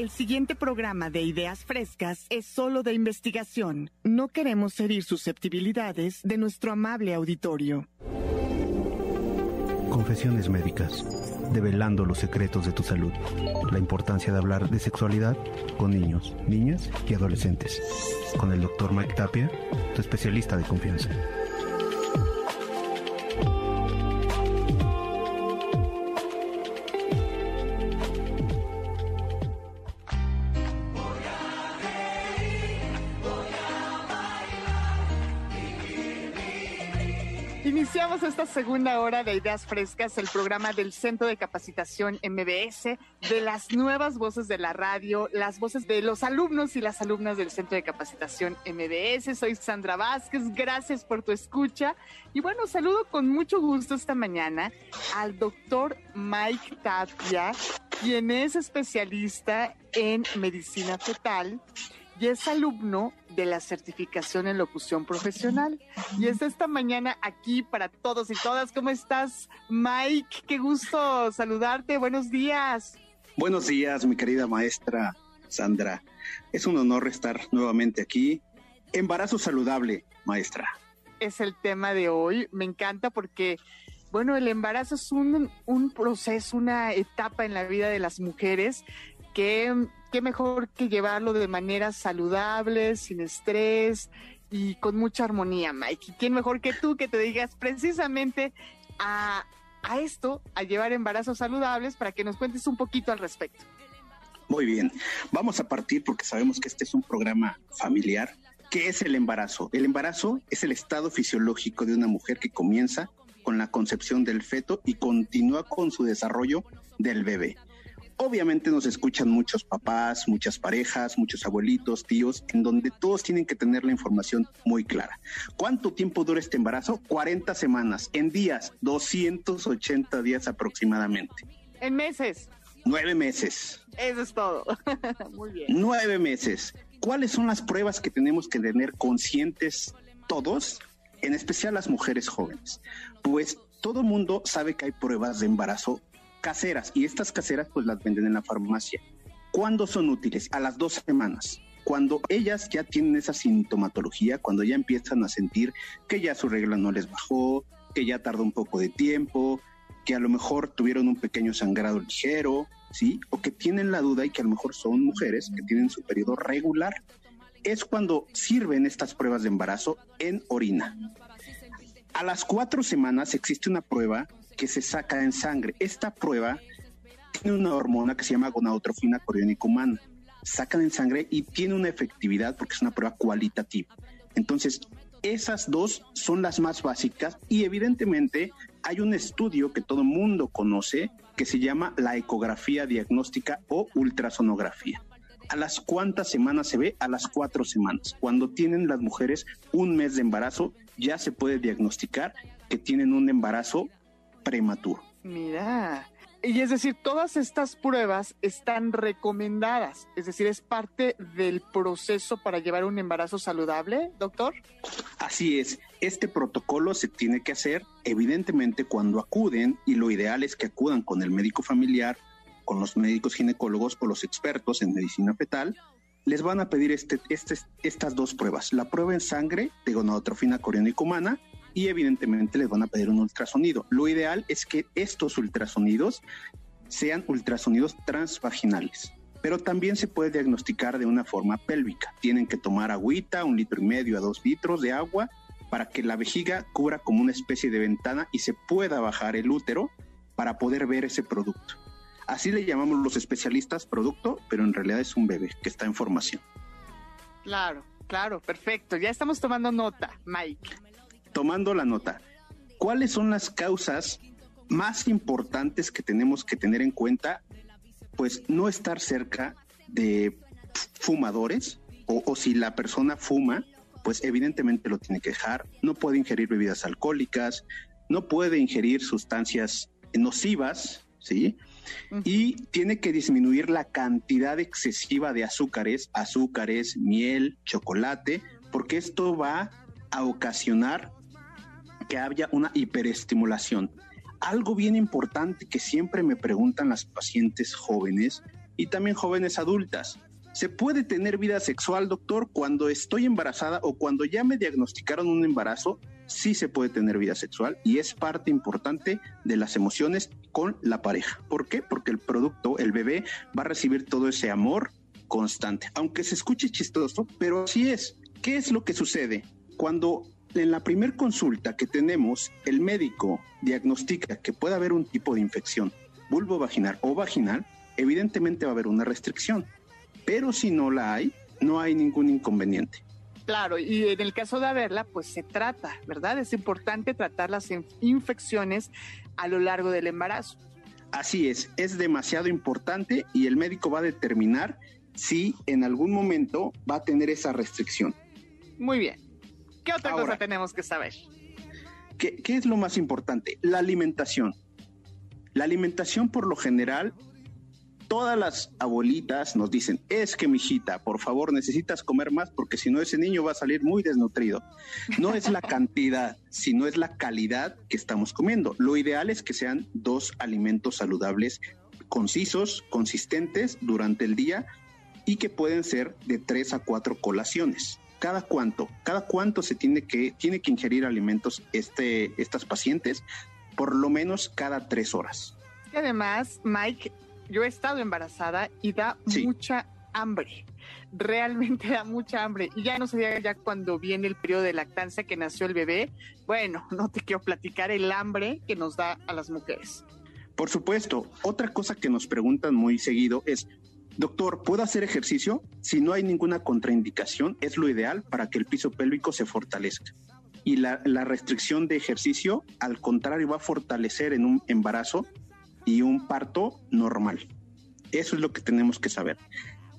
S1: el siguiente programa de Ideas Frescas es solo de investigación. No queremos herir susceptibilidades de nuestro amable auditorio.
S11: Confesiones médicas. Develando los secretos de tu salud. La importancia de hablar de sexualidad con niños, niñas y adolescentes. Con el doctor Mike Tapia, tu especialista de confianza.
S1: Esta segunda hora de Ideas Frescas, el programa del Centro de Capacitación MBS, de las nuevas voces de la radio, las voces de los alumnos y las alumnas del Centro de Capacitación MBS. Soy Sandra Vázquez, gracias por tu escucha. Y bueno, saludo con mucho gusto esta mañana al doctor Mike Tapia, quien es especialista en medicina fetal y es alumno de la certificación en locución profesional. Y es esta mañana aquí para todos y todas. ¿Cómo estás, Mike? Qué gusto saludarte. Buenos días.
S12: Buenos días, mi querida maestra Sandra. Es un honor estar nuevamente aquí. Embarazo saludable, maestra.
S1: Es el tema de hoy. Me encanta porque bueno, el embarazo es un, un, proceso, una etapa en la vida de las mujeres que qué mejor que llevarlo de manera saludable, sin estrés y con mucha armonía, Mike. ¿Y quién mejor que tú que te digas precisamente a, a esto, a llevar embarazos saludables, para que nos cuentes un poquito al respecto?
S12: Muy bien, vamos a partir porque sabemos que este es un programa familiar. ¿Qué es el embarazo? El embarazo es el estado fisiológico de una mujer que comienza con la concepción del feto y continúa con su desarrollo del bebé Obviamente nos escuchan muchos papás, muchas parejas, muchos abuelitos, tíos, en donde todos tienen que tener la información muy clara. ¿Cuánto tiempo dura este embarazo? 40 semanas. En días, 280 días aproximadamente.
S1: En meses.
S12: Nueve meses.
S1: Eso es todo. <laughs> muy bien.
S12: Nueve meses. ¿Cuáles son las pruebas que tenemos que tener conscientes todos, en especial las mujeres jóvenes? Pues todo mundo sabe que hay pruebas de embarazo caseras y estas caseras pues las venden en la farmacia. ¿Cuándo son útiles? A las dos semanas. Cuando ellas ya tienen esa sintomatología, cuando ya empiezan a sentir que ya su regla no les bajó, que ya tardó un poco de tiempo, que a lo mejor tuvieron un pequeño sangrado ligero, ¿sí? O que tienen la duda y que a lo mejor son mujeres que tienen su periodo regular. Es cuando sirven estas pruebas de embarazo en orina. A las cuatro semanas existe una prueba que se saca en sangre. Esta prueba tiene una hormona que se llama gonadotrofina coriónica humana. Sacan en sangre y tiene una efectividad porque es una prueba cualitativa. Entonces, esas dos son las más básicas y evidentemente hay un estudio que todo mundo conoce que se llama la ecografía diagnóstica o ultrasonografía. ¿A las cuántas semanas se ve? A las cuatro semanas. Cuando tienen las mujeres un mes de embarazo, ya se puede diagnosticar que tienen un embarazo prematuro.
S1: Mira, y es decir, todas estas pruebas están recomendadas, es decir, es parte del proceso para llevar un embarazo saludable, doctor.
S12: Así es, este protocolo se tiene que hacer evidentemente cuando acuden y lo ideal es que acudan con el médico familiar, con los médicos ginecólogos o los expertos en medicina fetal. Les van a pedir este, este, estas dos pruebas, la prueba en sangre de gonadotrofina coriónica humana y evidentemente les van a pedir un ultrasonido. Lo ideal es que estos ultrasonidos sean ultrasonidos transvaginales, pero también se puede diagnosticar de una forma pélvica. Tienen que tomar agüita, un litro y medio a dos litros de agua para que la vejiga cubra como una especie de ventana y se pueda bajar el útero para poder ver ese producto. Así le llamamos los especialistas producto, pero en realidad es un bebé que está en formación.
S1: Claro, claro, perfecto. Ya estamos tomando nota, Mike
S12: tomando la nota, ¿cuáles son las causas más importantes que tenemos que tener en cuenta? Pues no estar cerca de fumadores o, si la persona fuma, pues evidentemente lo tiene que dejar, no puede ingerir bebidas alcohólicas, no puede ingerir sustancias nocivas, ¿sí? Y tiene que disminuir la cantidad excesiva de azúcares, azúcares, miel, chocolate, porque esto va a ocasionar que haya una hiperestimulación. Algo bien importante que siempre me preguntan las pacientes jóvenes y también jóvenes adultas. ¿Se puede tener vida sexual, doctor, cuando estoy embarazada o cuando ya me diagnosticaron un embarazo? Sí se puede tener vida sexual y es parte importante de las emociones con la pareja. ¿Por qué? Porque el producto, el bebé, va a recibir todo ese amor constante. Aunque se escuche chistoso, pero así es. ¿Qué es lo que sucede? Cuando en la primer consulta que tenemos, el médico diagnostica que puede haber un tipo de infección vulvovaginal o vaginal, evidentemente va a haber una restricción. Pero si no la hay, no hay ningún inconveniente.
S1: Claro, y en el caso de haberla, pues se trata, ¿verdad? Es importante tratar las infecciones a lo largo del embarazo.
S12: Así es, es demasiado importante y el médico va a determinar si en algún momento va a tener esa restricción.
S1: Muy bien. ¿Qué otra cosa tenemos que saber?
S12: ¿qué, ¿Qué es lo más importante? La alimentación. La alimentación por lo general todas las abuelitas nos dicen, es que mijita, por favor, necesitas comer más porque si no ese niño va a salir muy desnutrido. No es la cantidad, sino es la calidad que estamos comiendo. Lo ideal es que sean dos alimentos saludables, concisos, consistentes durante el día y que pueden ser de tres a cuatro colaciones cada cuánto, cada cuánto se tiene que, tiene que ingerir alimentos este, estas pacientes, por lo menos cada tres horas.
S1: Y además, Mike, yo he estado embarazada y da mucha hambre. Realmente da mucha hambre. Y ya no se diga ya cuando viene el periodo de lactancia que nació el bebé. Bueno, <laughs> no te quiero platicar el hambre que nos da a las mujeres.
S12: Por supuesto, otra cosa que nos preguntan muy seguido es, Doctor, ¿puedo hacer ejercicio? Si no hay ninguna contraindicación, es lo ideal para que el piso pélvico se fortalezca. Y la, restricción de ejercicio, al contrario, va a fortalecer en un embarazo y un parto normal. Eso es lo que tenemos que saber.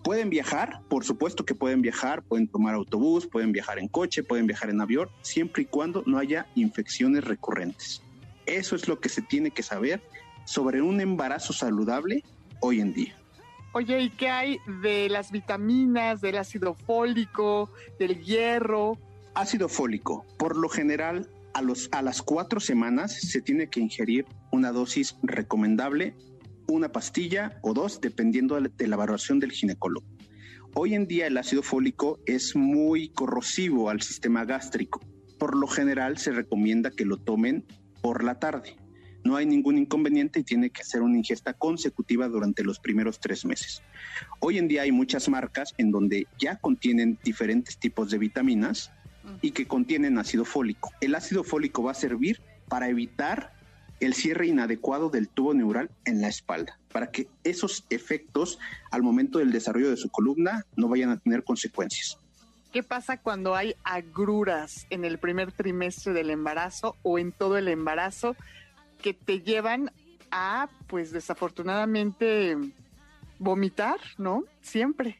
S12: Pueden viajar, por supuesto que pueden viajar, pueden tomar autobús, pueden viajar en coche, pueden viajar en avión, siempre y cuando no haya infecciones recurrentes. Eso es lo que se tiene que saber sobre un embarazo saludable hoy en día.
S1: Oye, ¿y qué hay de las vitaminas, del ácido fólico, del hierro?
S12: Ácido fólico. Por lo general, a, los, a las cuatro semanas se tiene que ingerir una dosis recomendable, una pastilla o dos, dependiendo de la evaluación del ginecólogo. Hoy en día el ácido fólico es muy corrosivo al sistema gástrico. Por lo general se recomienda que lo tomen por la tarde no hay ningún inconveniente y tiene que hacer una ingesta consecutiva durante los primeros tres meses. Hoy en día hay muchas marcas en donde ya contienen diferentes tipos de vitaminas y que contienen ácido fólico. El ácido fólico va a servir para evitar el cierre inadecuado del tubo neural en la espalda, para que esos efectos al momento del desarrollo de su columna no vayan a tener consecuencias.
S1: ¿Qué pasa cuando hay agruras en el primer trimestre del embarazo o en todo el embarazo? Que te llevan a, pues desafortunadamente, vomitar, ¿no? Siempre.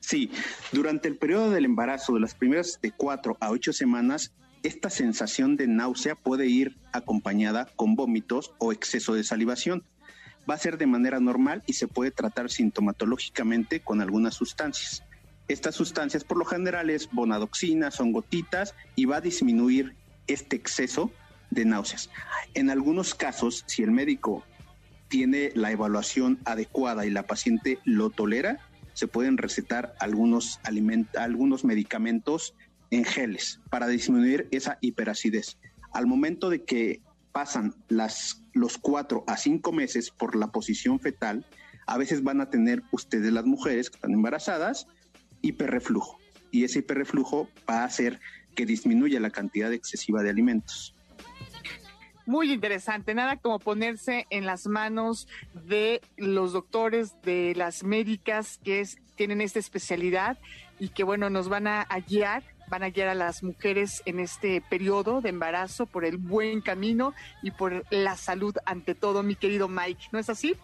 S12: Sí, durante el periodo del embarazo, de las primeras de cuatro a ocho semanas, esta sensación de náusea puede ir acompañada con vómitos o exceso de salivación. Va a ser de manera normal y se puede tratar sintomatológicamente con algunas sustancias. Estas sustancias por lo general es bonadoxina, son gotitas y va a disminuir este exceso de náuseas. En algunos casos, si el médico tiene la evaluación adecuada y la paciente lo tolera, se pueden recetar algunos, algunos medicamentos en geles para disminuir esa hiperacidez. Al momento de que pasan las, los cuatro a cinco meses por la posición fetal, a veces van a tener ustedes las mujeres que están embarazadas hiperreflujo y ese hiperreflujo va a hacer que disminuya la cantidad excesiva de alimentos
S1: muy interesante. Nada como ponerse en las manos de los doctores, de las médicas que tienen esta especialidad y que, bueno, nos van a, guiar, van a guiar a las mujeres en este periodo de embarazo por el buen camino y por la salud ante todo, mi querido Mike. ¿No es así?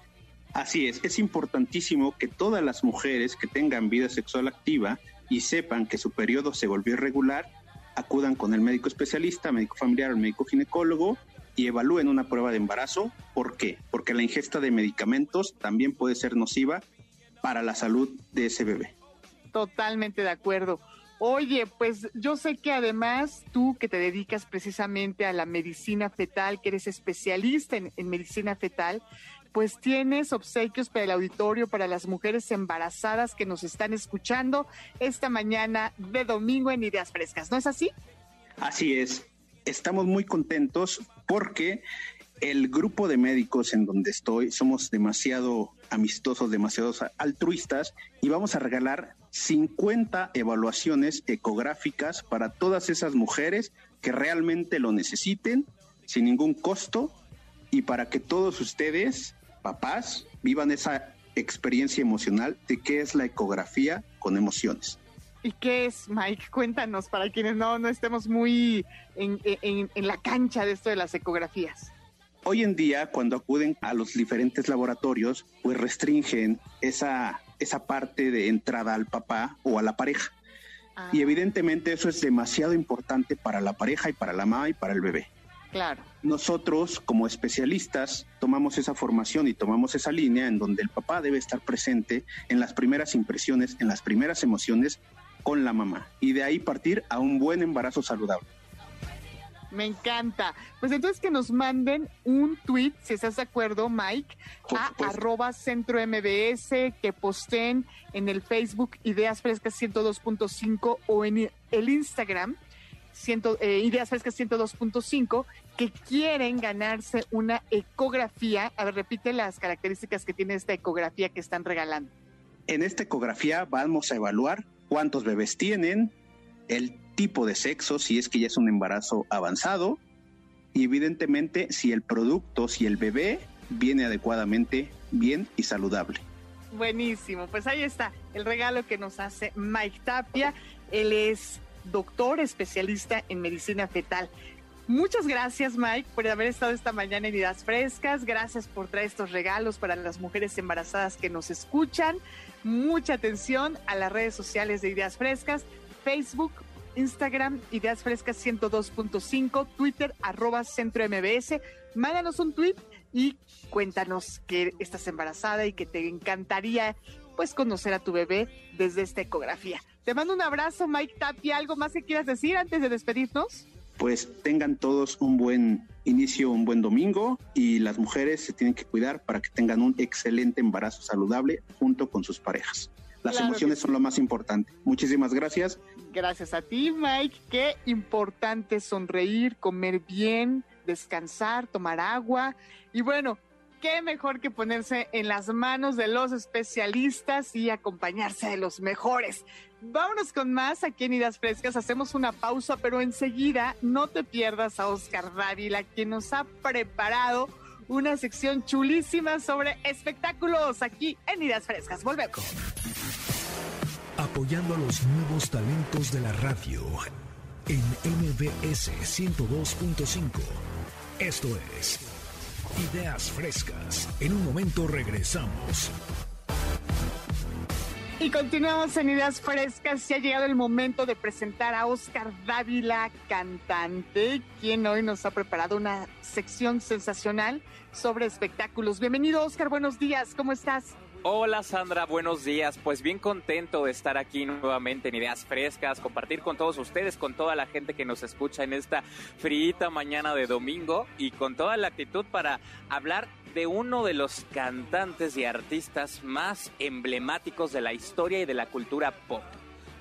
S12: Así es, es importantísimo que todas las mujeres que tengan vida sexual activa y sepan que su periodo se volvió irregular, acudan con el médico especialista, médico familiar o médico ginecólogo y evalúen una prueba de embarazo. ¿Por qué? Porque la ingesta de medicamentos también puede ser nociva para la salud de ese bebé.
S1: Totalmente de acuerdo. Oye, pues yo sé que además tú que te dedicas precisamente a la medicina fetal, que eres especialista en, en, medicina fetal, pues tienes obsequios para el auditorio, para las mujeres embarazadas que nos están escuchando esta mañana de domingo en Ideas Frescas, ¿no es así?
S12: Así es estamos muy contentos porque el grupo de médicos en donde estoy somos demasiado amistosos, demasiado altruistas y vamos a regalar 50 evaluaciones ecográficas para todas esas mujeres que realmente lo necesiten sin ningún costo y para que todos ustedes, papás, vivan esa experiencia emocional de qué es la ecografía con emociones.
S1: ¿Y qué es, Mike? Cuéntanos para quienes no, no estemos muy en, la cancha de esto de las ecografías.
S12: Hoy en día, cuando acuden a los diferentes laboratorios, pues restringen esa, esa parte de entrada al papá o a la pareja. Y ah. evidentemente eso es demasiado importante para la pareja y para la mamá y para el bebé.
S1: Claro.
S12: Nosotros, como especialistas, tomamos esa formación y tomamos esa línea en donde el papá debe estar presente en las primeras impresiones, en las primeras emociones con la mamá y de ahí partir a un buen embarazo saludable.
S1: Me encanta. Pues entonces que nos manden un tweet, si estás de acuerdo, Mike, a arroba centro MBS, que posten en el Facebook Ideas Frescas 102.5 o en el Instagram eh, Ideas Frescas 102.5 que quieren ganarse una ecografía. A ver, repite las características que tiene esta ecografía que están regalando.
S12: En esta ecografía vamos a evaluar cuántos bebés tienen, el tipo de sexo, si es que ya es un embarazo avanzado, y evidentemente si el producto, si el bebé viene adecuadamente bien y saludable.
S1: Buenísimo, pues ahí está el regalo que nos hace Mike Tapia. Él es doctor especialista en medicina fetal. Muchas gracias, Mike, por haber estado esta mañana en Ideas Frescas. Gracias por traer estos regalos para las mujeres embarazadas que nos escuchan. Mucha atención a las redes sociales de Ideas Frescas, Facebook, Instagram, Ideas Frescas 102.5, Twitter, arroba Centro MBS. Mándanos un tweet y cuéntanos que estás embarazada y que te encantaría pues conocer a tu bebé desde esta ecografía. Te mando un abrazo, Mike Tapia. ¿Algo más que quieras decir antes de despedirnos?
S12: Pues tengan todos un buen inicio, un buen domingo y las mujeres se tienen que cuidar para que tengan un excelente embarazo saludable junto con sus parejas. Las emociones son lo más importante. Muchísimas gracias.
S1: Gracias a ti, Mike. Qué importante sonreír, comer bien, descansar, tomar agua. Y bueno, qué mejor que ponerse en las manos de los especialistas y acompañarse de los mejores. Vámonos con más aquí en Idas Frescas. Hacemos una pausa, pero enseguida no te pierdas a Oscar Dávila, quien nos ha preparado una sección chulísima sobre espectáculos aquí en Idas Frescas. Volvemos.
S4: Apoyando a los nuevos talentos de la radio en MBS 102.5. Esto es Ideas Frescas. En un momento regresamos.
S1: Y continuamos en Ideas Frescas. Ya ha llegado el momento de presentar a Oscar Dávila, cantante, quien hoy nos ha preparado una sección sensacional sobre espectáculos. Bienvenido, Oscar. Buenos días. ¿Cómo estás?
S13: Hola Sandra, buenos días. Pues bien contento de estar aquí nuevamente en Ideas Frescas, compartir con todos ustedes, con toda la gente que nos escucha en esta frita mañana de domingo y con toda la actitud para hablar de uno de los cantantes y artistas más emblemáticos de la historia y de la cultura pop.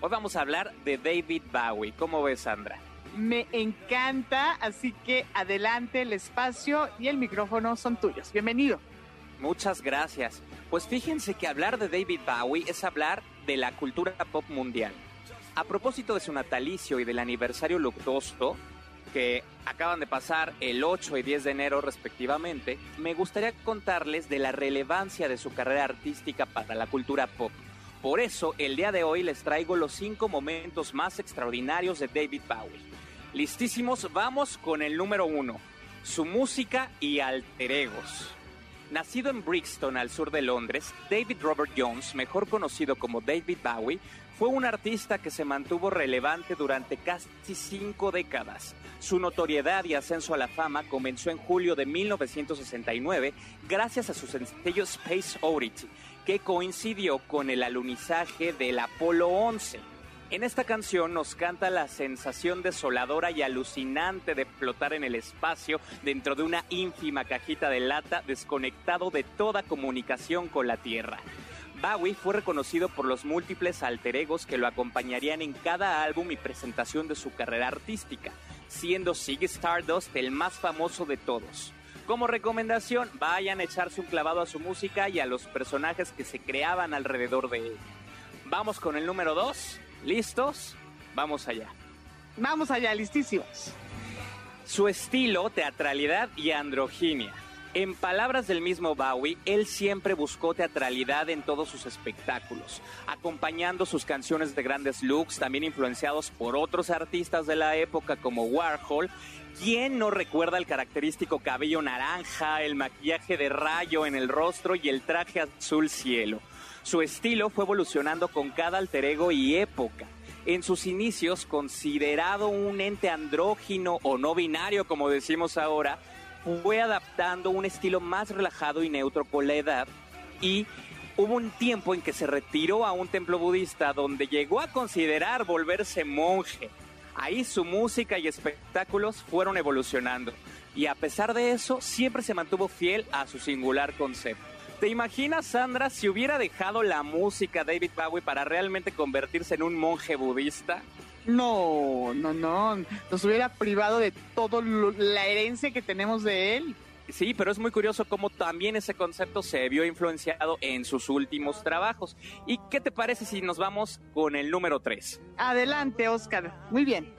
S13: Hoy vamos a hablar de David Bowie. ¿Cómo ves, Sandra?
S1: Me encanta, así que adelante el espacio y el micrófono son tuyos. Bienvenido.
S13: Muchas gracias. Pues fíjense que hablar de David Bowie es hablar de la cultura pop mundial. A propósito de su natalicio y del aniversario luctuoso, que acaban de pasar el 8 y 10 de enero respectivamente, me gustaría contarles de la relevancia de su carrera artística para la cultura pop. Por eso, el día de hoy les traigo los 5 momentos más extraordinarios de David Bowie. Listísimos, vamos con el número 1, su música y alter egos. Nacido en Brixton, al sur de Londres, David Robert Jones, mejor conocido como David Bowie, fue un artista que se mantuvo relevante durante casi cinco décadas. Su notoriedad y ascenso a la fama comenzó en julio de 1969 gracias a su sencillo Space Oddity, que coincidió con el alunizaje del Apolo 11. En esta canción nos canta la sensación desoladora y alucinante de flotar en el espacio dentro de una ínfima cajita de lata desconectado de toda comunicación con la Tierra. Bowie fue reconocido por los múltiples alter egos que lo acompañarían en cada álbum y presentación de su carrera artística, siendo Ziggy Stardust el más famoso de todos. Como recomendación, vayan a echarse un clavado a su música y a los personajes que se creaban alrededor de él. Vamos con el número 2. ¿Listos? Vamos allá.
S1: Vamos allá, listísimos.
S13: Su estilo, teatralidad y androginia. En palabras del mismo Bowie, él siempre buscó teatralidad en todos sus espectáculos, acompañando sus canciones de grandes looks, también influenciados por otros artistas de la época como Warhol. ¿Quién no recuerda el característico cabello naranja, el maquillaje de rayo en el rostro y el traje azul cielo? Su estilo fue evolucionando con cada alter ego y época. En sus inicios, considerado un ente andrógino o no binario, como decimos ahora, fue adaptando un estilo más relajado y neutro con la edad y hubo un tiempo en que se retiró a un templo budista donde llegó a considerar volverse monje. Ahí su música y espectáculos fueron evolucionando y a pesar de eso siempre se mantuvo fiel a su singular concepto. ¿Te imaginas, Sandra, si hubiera dejado la música David Bowie para realmente convertirse en un monje budista?
S1: No, no, no. Nos hubiera privado de toda la herencia que tenemos de él.
S13: Sí, pero es muy curioso cómo también ese concepto se vio influenciado en sus últimos trabajos. ¿Y qué te parece si nos vamos con el número 3?
S1: Adelante, Oscar. Muy bien.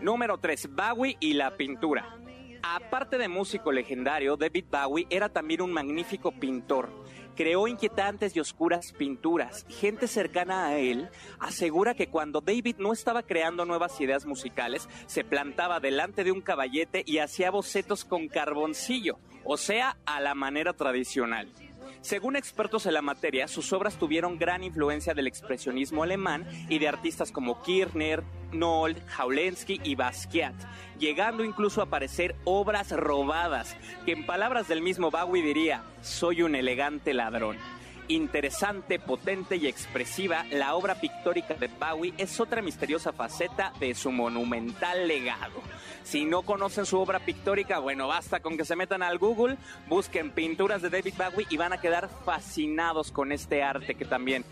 S13: Número 3, Bowie y la pintura. Aparte de músico legendario, David Bowie era también un magnífico pintor. creó inquietantes y oscuras pinturas. Gente cercana a él asegura que cuando David no estaba creando nuevas ideas musicales, se plantaba delante de un caballete y hacía bocetos con carboncillo, o sea, a la manera tradicional. Según expertos en la materia, sus obras tuvieron gran influencia del expresionismo alemán y de artistas como Kirchner, Noll, Jaulensky y Basquiat, llegando incluso a aparecer obras robadas, que en palabras del mismo Bowie diría, soy un elegante ladrón. Interesante, potente y expresiva, la obra pictórica de Bowie es otra misteriosa faceta de su monumental legado. Si no conocen su obra pictórica, bueno, basta con que se metan al Google, busquen pinturas de David Bowie y van a quedar fascinados con este arte que también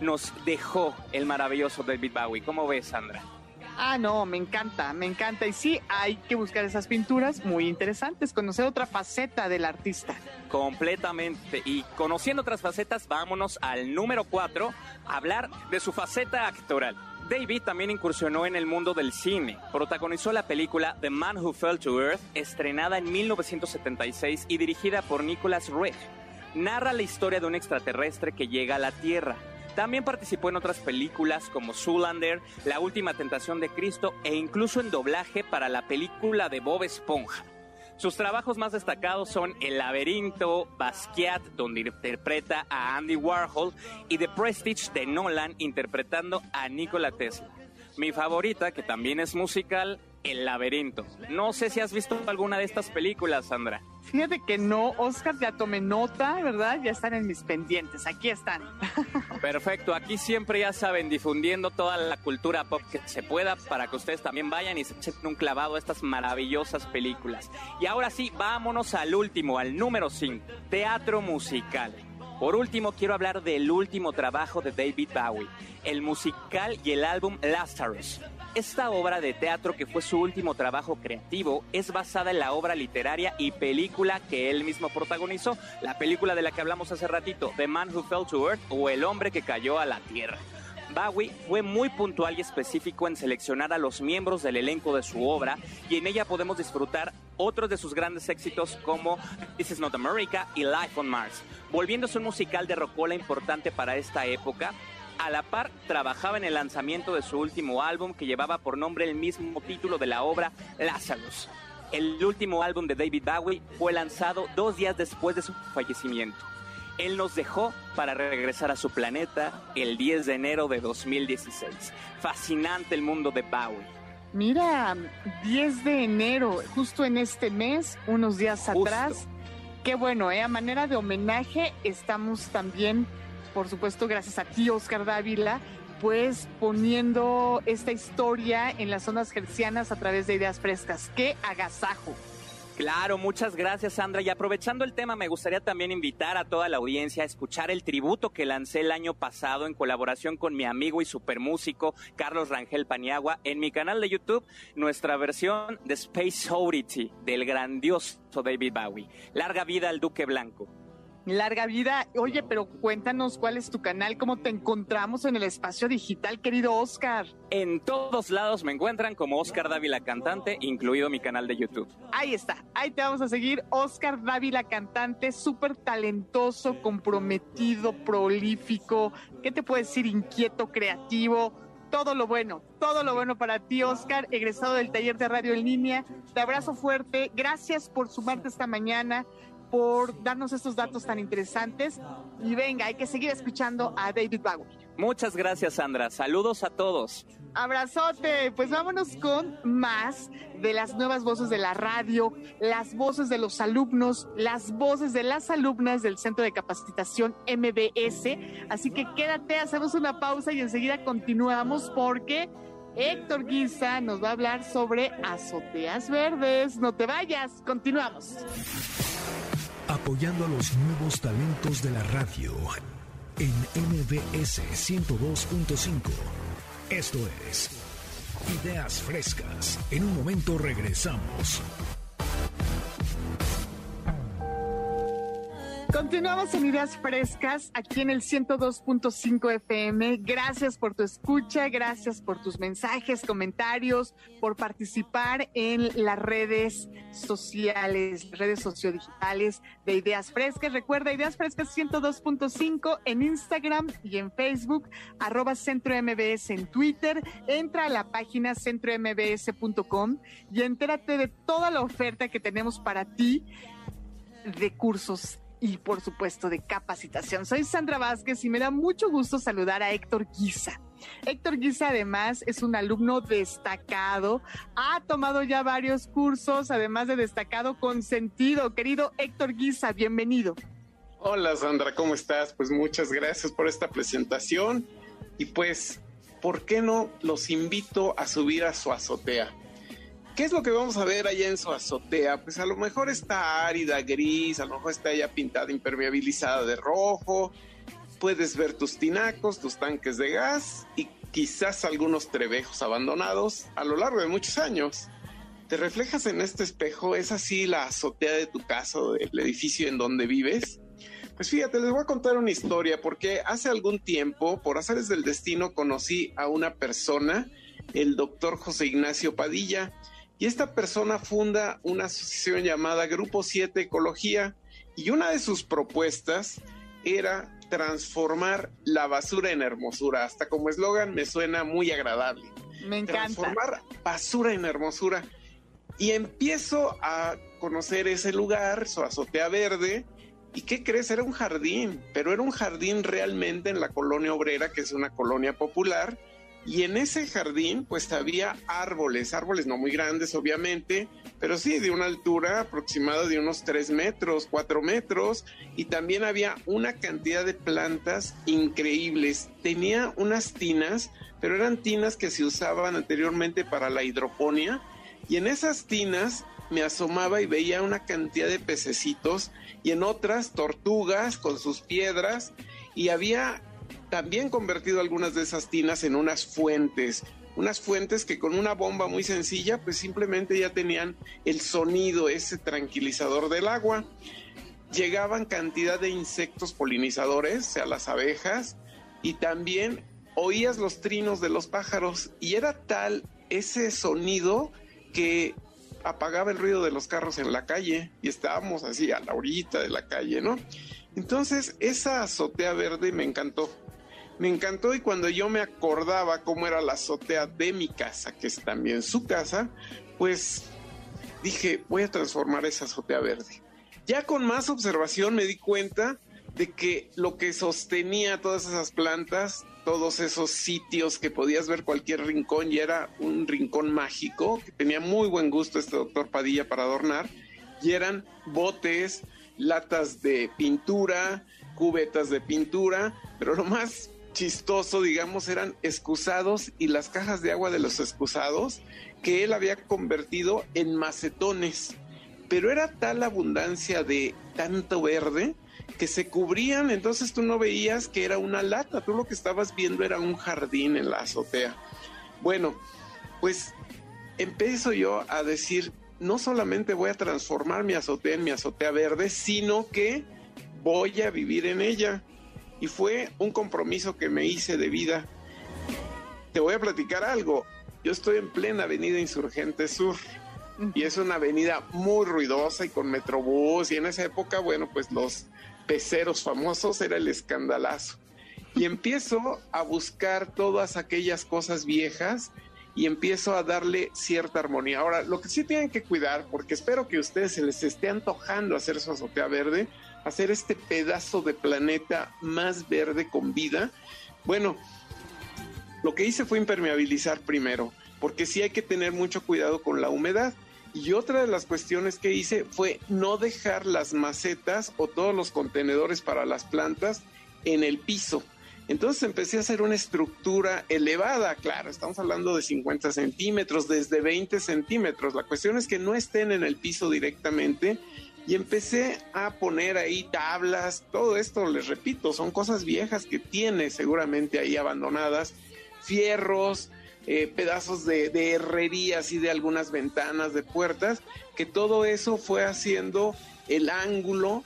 S13: nos dejó el maravilloso David Bowie. ¿Cómo ves, Sandra?
S1: Ah, no, me encanta, me encanta. Y sí, hay que buscar esas pinturas muy interesantes, conocer otra faceta del artista.
S13: Completamente. Y conociendo otras facetas, vámonos al número 4, hablar de su faceta actoral. David también incursionó en el mundo del cine. Protagonizó la película The Man Who Fell to Earth, estrenada en 1976 y dirigida por Nicholas Ray. Narra la historia de un extraterrestre que llega a la Tierra también participó en otras películas como Zoolander, La Última Tentación de Cristo e incluso en doblaje para la película de Bob Esponja. Sus trabajos más destacados son El laberinto, Basquiat, donde interpreta a Andy Warhol, y The Prestige de Nolan, interpretando a Nikola Tesla. Mi favorita, que también es musical, El laberinto. No sé si has visto alguna de estas películas, Sandra.
S1: Fíjate que no, Oscar, ya tomé nota, ¿verdad? Ya están en mis pendientes, aquí están. <laughs>
S13: Perfecto, aquí siempre ya saben, difundiendo toda la cultura pop que se pueda para que ustedes también vayan y se echen un clavado a estas maravillosas películas. Y ahora sí, vámonos al último, al número 5, teatro musical. Por último, quiero hablar del último trabajo de David Bowie, el musical y el álbum Lazarus. Esta obra de teatro, que fue su último trabajo creativo, es basada en la obra literaria y película que él mismo protagonizó, la película de la que hablamos hace ratito, The Man Who Fell to Earth o El hombre que cayó a la tierra. Bowie fue muy puntual y específico en seleccionar a los miembros del elenco de su obra y en ella podemos disfrutar otros de sus grandes éxitos como This is Not America y Life on Mars, volviéndose un musical de rocola importante para esta época a la par, trabajaba en el lanzamiento de su último álbum que llevaba por nombre el mismo título de la obra, Lazarus. El último álbum de David Bowie fue lanzado dos días después de su fallecimiento. Él nos dejó para regresar a su planeta el 10 de enero de 2016. Fascinante el mundo de Bowie.
S1: Mira, 10 de enero, justo en este mes, unos días atrás. Qué bueno, ¿eh? A manera de homenaje, estamos también por supuesto, gracias a ti, Oscar Dávila, pues poniendo esta historia en las zonas gercianas a través de ideas frescas. ¡Qué agasajo!
S13: Claro, muchas gracias Sandra. Y aprovechando el tema, me gustaría también invitar a toda la audiencia a escuchar el tributo que lancé el año pasado en colaboración con mi amigo y supermúsico Carlos Rangel Paniagua en mi canal de YouTube, nuestra versión de Space Oddity del grandioso David Bowie. Larga vida al Duque Blanco.
S1: Larga vida. Oye, pero cuéntanos cuál es tu canal, cómo te encontramos en el espacio digital, querido Oscar.
S13: En todos lados me encuentran como Oscar Dávila Cantante, incluido mi canal de YouTube.
S1: Ahí está, ahí te vamos a seguir. Oscar Dávila Cantante, súper talentoso, comprometido, prolífico, ¿qué te puedo decir? Inquieto, creativo todo lo bueno, todo lo bueno para ti, Oscar, egresado del taller de radio en línea. Te abrazo fuerte. Gracias por sumarte esta mañana por darnos estos datos tan interesantes. Y venga, hay que seguir escuchando a David Bowie.
S13: Muchas gracias, Sandra. Saludos a todos.
S1: Abrazote. Pues vámonos con más de las nuevas voces de la radio, las voces de los alumnos, las voces de las alumnas del Centro de Capacitación MBS. Así que quédate, hacemos una pausa y enseguida continuamos porque Héctor Guisa nos va a hablar sobre azoteas verdes. No te vayas, continuamos
S4: apoyando a los nuevos talentos de la radio en MBS 102.5. Esto es Ideas Frescas. En un momento regresamos.
S1: Continuamos en Ideas Frescas aquí en el 102.5 FM. Gracias por tu escucha, gracias por tus mensajes, comentarios, por participar en las redes sociales, redes sociodigitales de Ideas Frescas. Recuerda Ideas Frescas 102.5 en Instagram y en Facebook, arroba Centro MBS en Twitter. Entra a la página centrombs.com y entérate de toda la oferta que tenemos para ti de cursos y por supuesto de capacitación. Soy Sandra Vázquez y me da mucho gusto saludar a Héctor Guisa. Héctor Guisa además es un alumno destacado, ha tomado ya varios cursos, además de destacado con sentido. Querido Héctor Guisa, bienvenido.
S14: Hola Sandra, ¿cómo estás? Pues muchas gracias por esta presentación y pues, ¿por qué no los invito a subir a su azotea? ¿Qué es lo que vamos a ver allá en su azotea? Pues a lo mejor está árida, gris, a lo mejor está ya pintada, impermeabilizada de rojo. Puedes ver tus tinacos, tus tanques de gas y quizás algunos trebejos abandonados a lo largo de muchos años. Te reflejas en este espejo, es así la azotea de tu casa, del edificio en donde vives. Pues fíjate, les voy a contar una historia porque hace algún tiempo, por azares del destino, conocí a una persona, el doctor José Ignacio Padilla y esta persona funda una asociación llamada Grupo 7 Ecología y una de sus propuestas era transformar la basura en hermosura. Hasta como eslogan me suena muy agradable.
S1: Me encanta.
S14: Transformar basura en hermosura. Y empiezo a conocer ese lugar, su azotea verde. ¿Y qué crees? Era un jardín, pero era un jardín realmente en la colonia obrera, que es una colonia popular y en ese jardín, pues había árboles, árboles no muy grandes, obviamente, pero sí de una altura aproximada de unos 3 metros, 4 metros. Y también había una cantidad de plantas increíbles. Tenía unas tinas, pero eran tinas que se usaban anteriormente para la hidroponía. Y en esas tinas me asomaba y veía una cantidad de pececitos y en otras tortugas con sus piedras. Y había también convertido algunas de esas tinas en unas fuentes, unas fuentes que con una bomba muy sencilla pues simplemente ya tenían el sonido, ese tranquilizador del agua. Llegaban cantidad de insectos polinizadores, sea, las abejas, y también oías los trinos de los pájaros y era tal ese sonido que apagaba el ruido de los carros en la calle y estábamos así a la orillita de la calle, ¿no? Entonces esa azotea verde me encantó me encantó y cuando yo me acordaba cómo era la azotea de mi casa, que es también su casa, pues dije, voy a transformar esa azotea verde. Ya con más observación me di cuenta de que lo que sostenía todas esas plantas, todos esos sitios que podías ver cualquier rincón, y era un rincón mágico, que tenía muy buen gusto este doctor Padilla para adornar, y eran botes, latas de pintura, cubetas de pintura, pero lo más chistoso, digamos, eran excusados y las cajas de agua de los excusados que él había convertido en macetones. Pero era tal abundancia de tanto verde que se cubrían, entonces tú no veías que era una lata, tú lo que estabas viendo era un jardín en la azotea. Bueno, pues empiezo yo a decir, no solamente voy a transformar mi azotea en mi azotea verde, sino que voy a vivir en ella y fue un compromiso que me hice de vida. Te voy a platicar algo. Yo estoy en plena avenida Insurgente Sur y es una avenida muy ruidosa y con metrobús y en esa época, bueno, pues los peceros famosos era el escandalazo. Y empiezo a buscar todas aquellas cosas viejas y empiezo a darle cierta armonía. Ahora, lo que sí tienen que cuidar, porque espero que a ustedes se les esté antojando hacer su azotea verde, hacer este pedazo de planeta más verde con vida? Bueno, lo que hice fue impermeabilizar primero, porque sí hay que tener mucho cuidado con la humedad. Y otra de las cuestiones que hice fue no dejar las macetas o todos los contenedores para las plantas en el piso. Entonces empecé a hacer una estructura elevada, claro, estamos hablando de 50 centímetros, desde 20 centímetros. La cuestión es que no estén en el piso directamente, y empecé a poner ahí tablas, todo esto, les repito, son cosas viejas que tiene seguramente ahí abandonadas, fierros, eh, pedazos de, de herrerías y de algunas ventanas, de puertas, que todo eso fue haciendo el ángulo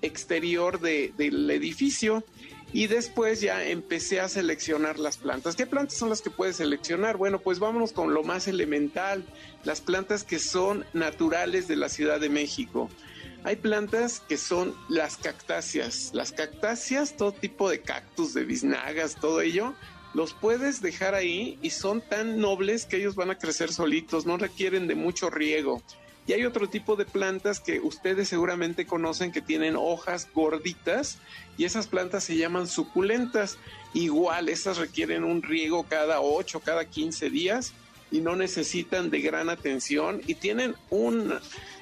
S14: exterior de, del edificio y después ya empecé a seleccionar las plantas. ¿Qué plantas son las que puedes seleccionar? Bueno, pues vámonos con lo más elemental, las plantas que son naturales de la Ciudad de México. Hay plantas que son las cactáceas. Las cactáceas, todo tipo de cactus, de biznagas, todo ello, los puedes dejar ahí y son tan nobles que ellos van a crecer solitos, no requieren de mucho riego. Y hay otro tipo de plantas que ustedes seguramente conocen que tienen hojas gorditas y esas plantas se llaman suculentas. Igual, estas requieren un riego cada 8, cada 15 días y no necesitan de gran atención y tienen una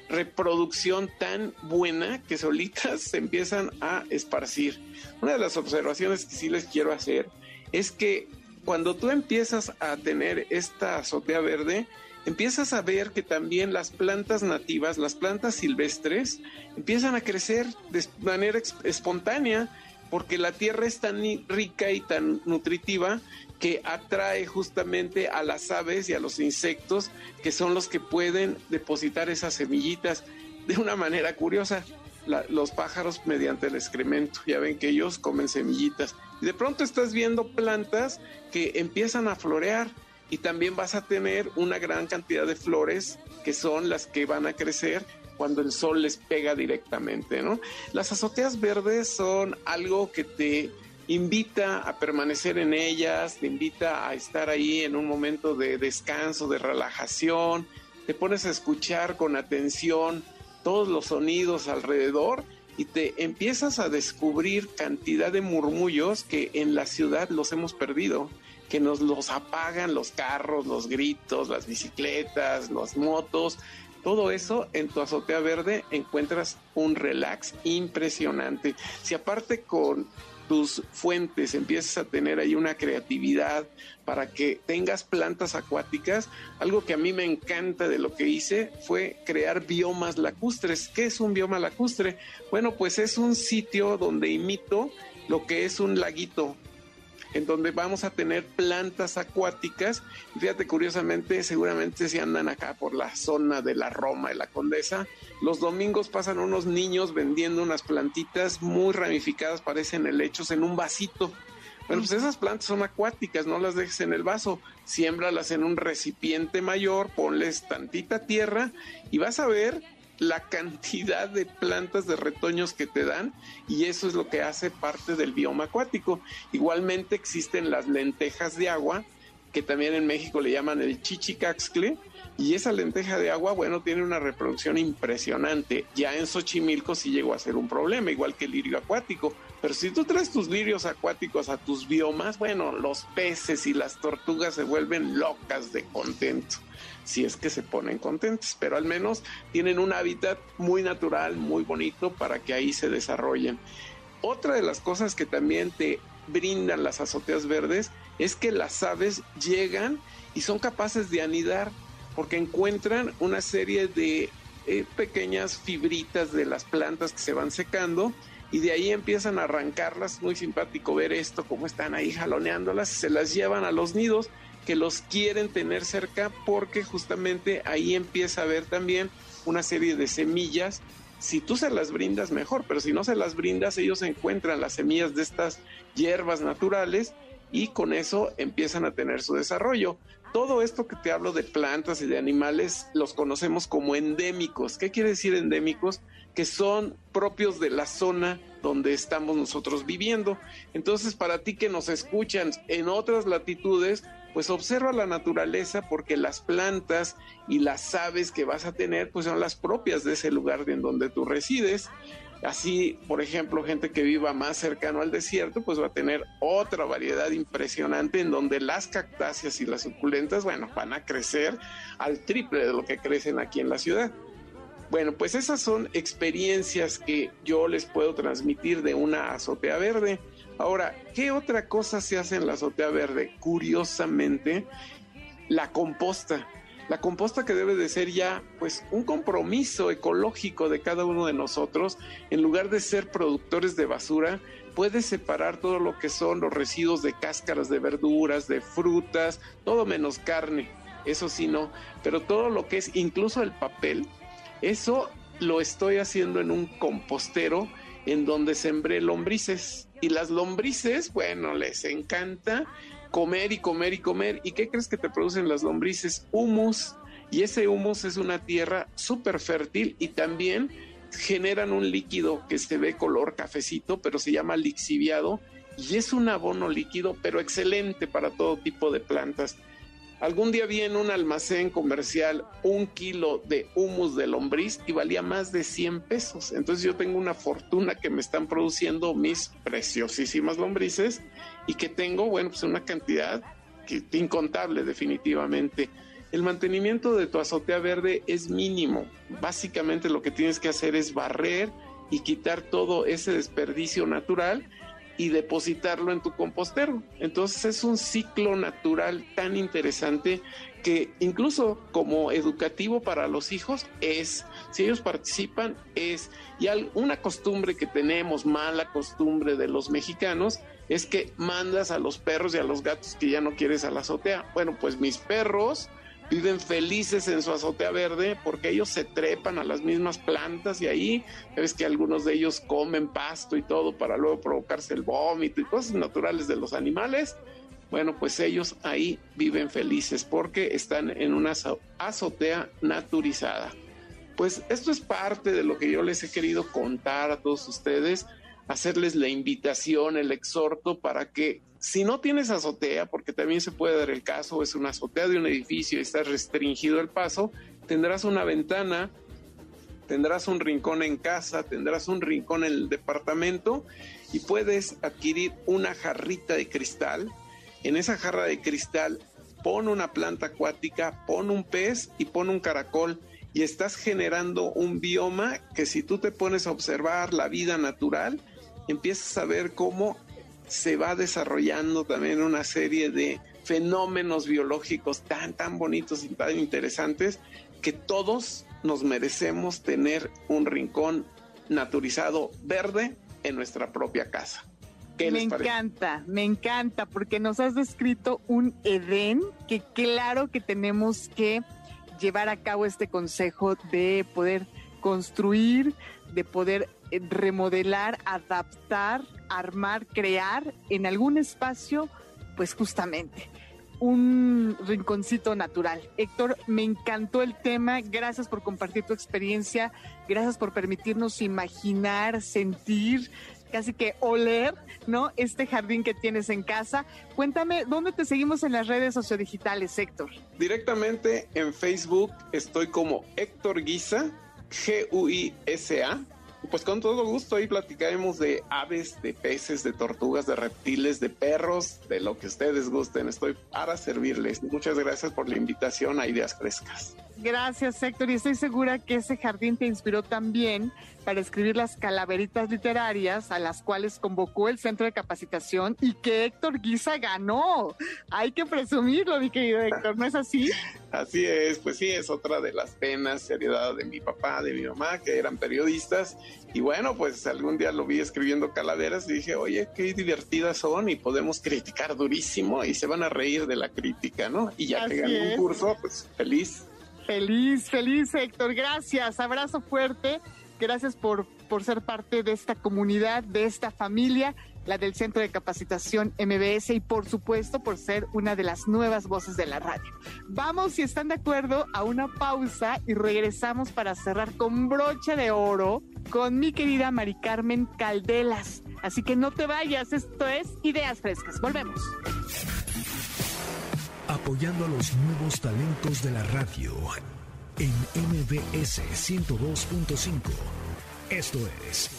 S14: reproducción tan buena que solitas se <laughs> empiezan a esparcir. Una de las observaciones que sí les quiero hacer es que cuando tú empiezas a tener esta azotea verde, empiezas a ver que también las plantas nativas, las plantas silvestres, empiezan a crecer de manera espontánea porque la tierra es tan rica y tan nutritiva que atrae justamente a las aves y a los insectos que son los que pueden depositar esas semillitas de una manera curiosa. los pájaros mediante el excremento, ya ven que ellos comen semillitas. Y de pronto estás viendo plantas que empiezan a florear y también vas a tener una gran cantidad de flores que son las que van a crecer cuando el sol les pega directamente, ¿no? Las azoteas verdes son algo que te invita a permanecer en ellas, te invita a estar ahí en un momento de descanso, de relajación, te pones a escuchar con atención todos los sonidos alrededor y te empiezas a descubrir cantidad de murmullos que en la ciudad los hemos perdido, que nos los apagan los carros, los gritos, las bicicletas, las motos, todo eso en tu azotea verde encuentras un relax impresionante. Si aparte con tus fuentes empiezas a tener ahí una creatividad para que tengas plantas acuáticas, algo que a mí me encanta de lo que hice fue crear biomas lacustres. ¿Qué es un bioma lacustre? Bueno, pues es un sitio donde imito lo que es un laguito en donde vamos a tener plantas acuáticas. Fíjate, curiosamente, seguramente si andan acá por la zona de la Roma y la Condesa, los domingos pasan unos niños vendiendo unas plantitas muy ramificadas, parecen helechos, en un vasito. Bueno, pues esas plantas son acuáticas, no las dejes en el vaso, siémbralas en un recipiente mayor, ponles tantita tierra y vas a ver la cantidad de plantas de retoños que te dan y eso es lo que hace parte del bioma acuático. Igualmente existen las lentejas de agua, que también en México le llaman el chichicaxcle, y esa lenteja de agua, bueno, tiene una reproducción impresionante. Ya en Xochimilco sí llegó a ser un problema, igual que el lirio acuático. Pero si tú traes tus lirios acuáticos a tus biomas, bueno, los peces y las tortugas se vuelven locas de contento si es que se ponen contentos, pero al menos tienen un hábitat muy natural, muy bonito para que ahí se desarrollen. Otra de las cosas que también te brindan las azoteas verdes es que las aves llegan y son capaces de anidar porque encuentran una serie de eh, pequeñas fibritas de las plantas que se van secando y de ahí empiezan a arrancarlas. Muy simpático ver esto, cómo están ahí jaloneándolas, se las llevan a los nidos que los quieren tener cerca porque justamente ahí empieza a haber también una serie de semillas. Si tú se las brindas mejor, pero si no se las brindas, ellos encuentran las semillas de estas hierbas naturales y con eso empiezan a tener su desarrollo. Todo esto que te hablo de plantas y de animales los conocemos como endémicos. ¿Qué quiere decir endémicos? Que son propios de la zona donde estamos nosotros viviendo. Entonces, para ti que nos escuchan en otras latitudes, pues observa la naturaleza porque las plantas y las aves que vas a tener pues son las propias de ese lugar en donde tú resides. Así, por ejemplo, gente que viva más cercano al desierto, pues va a tener otra variedad impresionante en donde las cactáceas y las suculentas, bueno, van a crecer al triple de lo que crecen aquí en la ciudad. Bueno, pues esas son experiencias que yo les puedo transmitir de una azotea verde. Ahora, ¿qué otra cosa se hace en la azotea verde? Curiosamente, la composta. La composta que debe de ser ya pues un compromiso ecológico de cada uno de nosotros, en lugar de ser productores de basura, puede separar todo lo que son los residuos de cáscaras de verduras, de frutas, todo menos carne, eso sí no, pero todo lo que es incluso el papel, eso lo estoy haciendo en un compostero en donde sembré lombrices. Y las lombrices, bueno, les encanta comer y comer y comer. ¿Y qué crees que te producen las lombrices? Humus. Y ese humus es una tierra súper fértil y también generan un líquido que se ve color cafecito, pero se llama lixiviado y es un abono líquido, pero excelente para todo tipo de plantas. Algún día vi en un almacén comercial un kilo de humus de lombriz y valía más de 100 pesos. Entonces yo tengo una fortuna que me están produciendo mis preciosísimas lombrices y que tengo, bueno, pues una cantidad que, incontable definitivamente. El mantenimiento de tu azotea verde es mínimo. Básicamente lo que tienes que hacer es barrer y quitar todo ese desperdicio natural y depositarlo en tu compostero. Entonces es un ciclo natural tan interesante que incluso como educativo para los hijos es, si ellos participan, es, y una costumbre que tenemos, mala costumbre de los mexicanos, es que mandas a los perros y a los gatos que ya no quieres a la azotea. Bueno, pues mis perros viven felices en su azotea verde porque ellos se trepan a las mismas plantas y ahí ves que algunos de ellos comen pasto y todo para luego provocarse el vómito y cosas naturales de los animales. Bueno, pues ellos ahí viven felices porque están en una azotea naturizada. Pues esto es parte de lo que yo les he querido contar a todos ustedes hacerles la invitación, el exhorto para que si no tienes azotea, porque también se puede dar el caso, es una azotea de un edificio y está restringido el paso, tendrás una ventana, tendrás un rincón en casa, tendrás un rincón en el departamento y puedes adquirir una jarrita de cristal. En esa jarra de cristal pon una planta acuática, pon un pez y pon un caracol y estás generando un bioma que si tú te pones a observar la vida natural, empiezas a ver cómo se va desarrollando también una serie de fenómenos biológicos tan, tan bonitos y tan interesantes que todos nos merecemos tener un rincón naturizado verde en nuestra propia casa.
S1: me encanta, me encanta, porque nos has descrito un Edén que claro que tenemos que llevar a cabo este consejo de poder construir, de poder remodelar, adaptar, armar, crear en algún espacio, pues justamente un rinconcito natural. Héctor, me encantó el tema, gracias por compartir tu experiencia, gracias por permitirnos imaginar, sentir, casi que oler, ¿no? Este jardín que tienes en casa. Cuéntame, ¿dónde te seguimos en las redes sociodigitales, Héctor?
S14: Directamente en Facebook estoy como Héctor Guisa, G-U-I-S-A pues con todo gusto ahí platicaremos de aves, de peces, de tortugas, de reptiles, de perros, de lo que ustedes gusten. Estoy para servirles. Muchas gracias por la invitación a Ideas Frescas.
S1: Gracias, Héctor. Y estoy segura que ese jardín te inspiró también para escribir las calaveritas literarias a las cuales convocó el centro de capacitación y que Héctor Guisa ganó. Hay que presumirlo, mi querido Héctor, ¿no es así? <laughs>
S14: Así es, pues sí, es otra de las penas heredadas de mi papá, de mi mamá, que eran periodistas. Y bueno, pues algún día lo vi escribiendo calaveras y dije, oye, qué divertidas son y podemos criticar durísimo y se van a reír de la crítica, ¿no? Y ya que gané un curso, pues feliz.
S1: Feliz, feliz Héctor, gracias, abrazo fuerte, gracias por, por ser parte de esta comunidad, de esta familia, la del Centro de Capacitación MBS y por supuesto por ser una de las nuevas voces de la radio. Vamos, si están de acuerdo, a una pausa y regresamos para cerrar con broche de oro con mi querida Mari Carmen Caldelas. Así que no te vayas, esto es Ideas Frescas, volvemos
S4: apoyando a los nuevos talentos de la radio en MBS 102.5. Esto es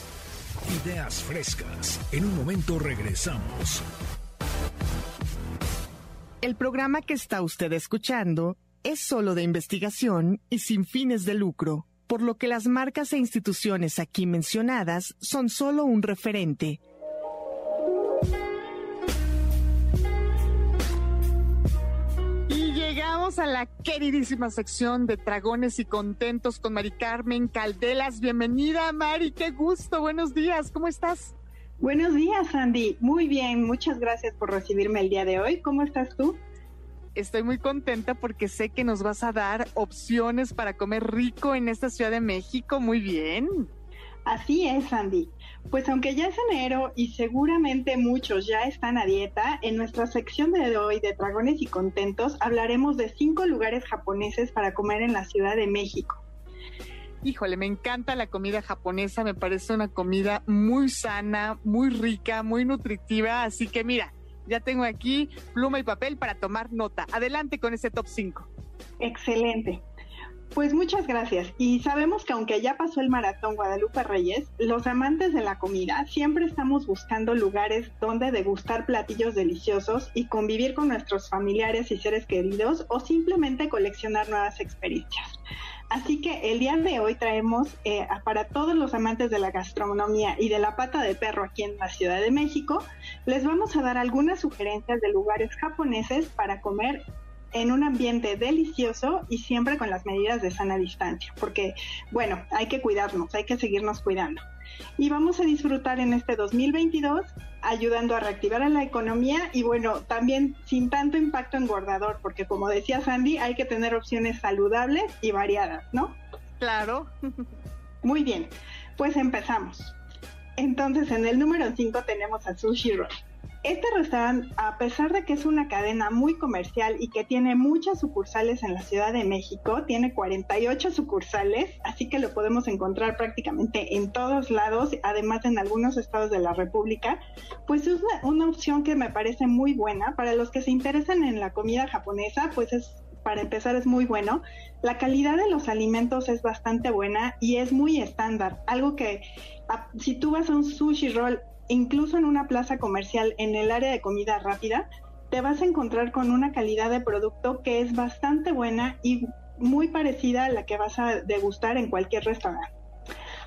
S4: Ideas Frescas. En un momento regresamos.
S1: El programa que está usted escuchando es solo de investigación y sin fines de lucro, por lo que las marcas e instituciones aquí mencionadas son solo un referente a la queridísima sección de Dragones y Contentos con Mari Carmen Caldelas. Bienvenida, Mari, qué gusto. Buenos días, ¿cómo estás?
S15: Buenos días, Andy. Muy bien, muchas gracias por recibirme el día de hoy. ¿Cómo estás tú?
S1: Estoy muy contenta porque sé que nos vas a dar opciones para comer rico en esta Ciudad de México. Muy bien.
S15: Así es, Sandy. Pues aunque ya es enero y seguramente muchos ya están a dieta, en nuestra sección de hoy de Dragones y Contentos hablaremos de cinco lugares japoneses para comer en la Ciudad de México.
S1: Híjole, me encanta la comida japonesa, me parece una comida muy sana, muy rica, muy nutritiva, así que mira, ya tengo aquí pluma y papel para tomar nota. Adelante con ese top 5.
S15: Excelente. Pues muchas gracias. Y sabemos que aunque ya pasó el maratón Guadalupe Reyes, los amantes de la comida siempre estamos buscando lugares donde degustar platillos deliciosos y convivir con nuestros familiares y seres queridos o simplemente coleccionar nuevas experiencias. Así que el día de hoy traemos eh, para todos los amantes de la gastronomía y de la pata de perro aquí en la Ciudad de México, les vamos a dar algunas sugerencias de lugares japoneses para comer en un ambiente delicioso y siempre con las medidas de sana distancia, porque bueno, hay que cuidarnos, hay que seguirnos cuidando. Y vamos a disfrutar en este 2022 ayudando a reactivar a la economía y bueno, también sin tanto impacto engordador, porque como decía Sandy, hay que tener opciones saludables y variadas, ¿no?
S1: Claro.
S15: Muy bien, pues empezamos. Entonces, en el número 5 tenemos a Sushi Roll. Este restaurante, a pesar de que es una cadena muy comercial y que tiene muchas sucursales en la Ciudad de México, tiene 48 sucursales, así que lo podemos encontrar prácticamente en todos lados, además en algunos estados de la República, pues es una, opción que me parece muy buena para los que se interesan en la comida japonesa, pues es para empezar es muy bueno. La calidad de los alimentos es bastante buena y es muy estándar, algo que si tú vas a un sushi roll incluso en una plaza comercial en el área de comida rápida, te vas a encontrar con una calidad de producto que es bastante buena y muy parecida a la que vas a degustar en cualquier restaurante.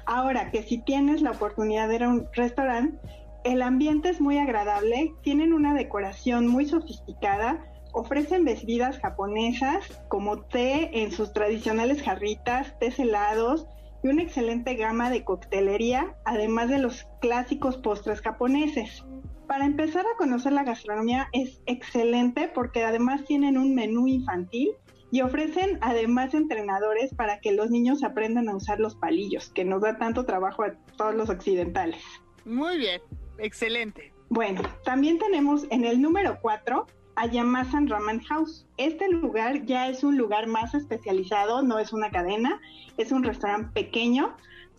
S15: Ahora que si tienes la oportunidad de ir a un restaurante, el ambiente es muy agradable, tienen una decoración muy sofisticada, ofrecen bebidas japonesas como té en sus tradicionales jarritas, tés helados, y una excelente gama de coctelería, además de los clásicos postres japoneses. Para empezar a conocer la gastronomía es excelente porque además tienen un menú infantil y ofrecen además entrenadores para que los niños aprendan a usar los palillos, que nos da tanto trabajo a todos los occidentales.
S1: Muy bien, excelente.
S15: Bueno, también tenemos en el número 4 a Yamasan Ramen House. Este lugar ya es un lugar más especializado, no es una cadena, es un restaurante pequeño,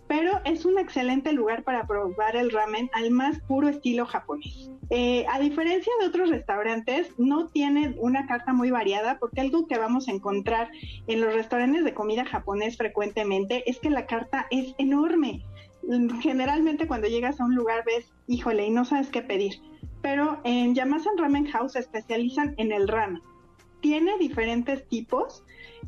S15: pero es un excelente lugar para probar el ramen al más puro estilo japonés. Eh, a diferencia de otros restaurantes, no tiene una carta muy variada porque algo que vamos a encontrar en los restaurantes de comida japonés frecuentemente es que la carta es enorme. Generalmente cuando llegas a un lugar ves, híjole, y no sabes qué pedir pero en Yamasan Ramen House se especializan en el ramen. Tiene diferentes tipos,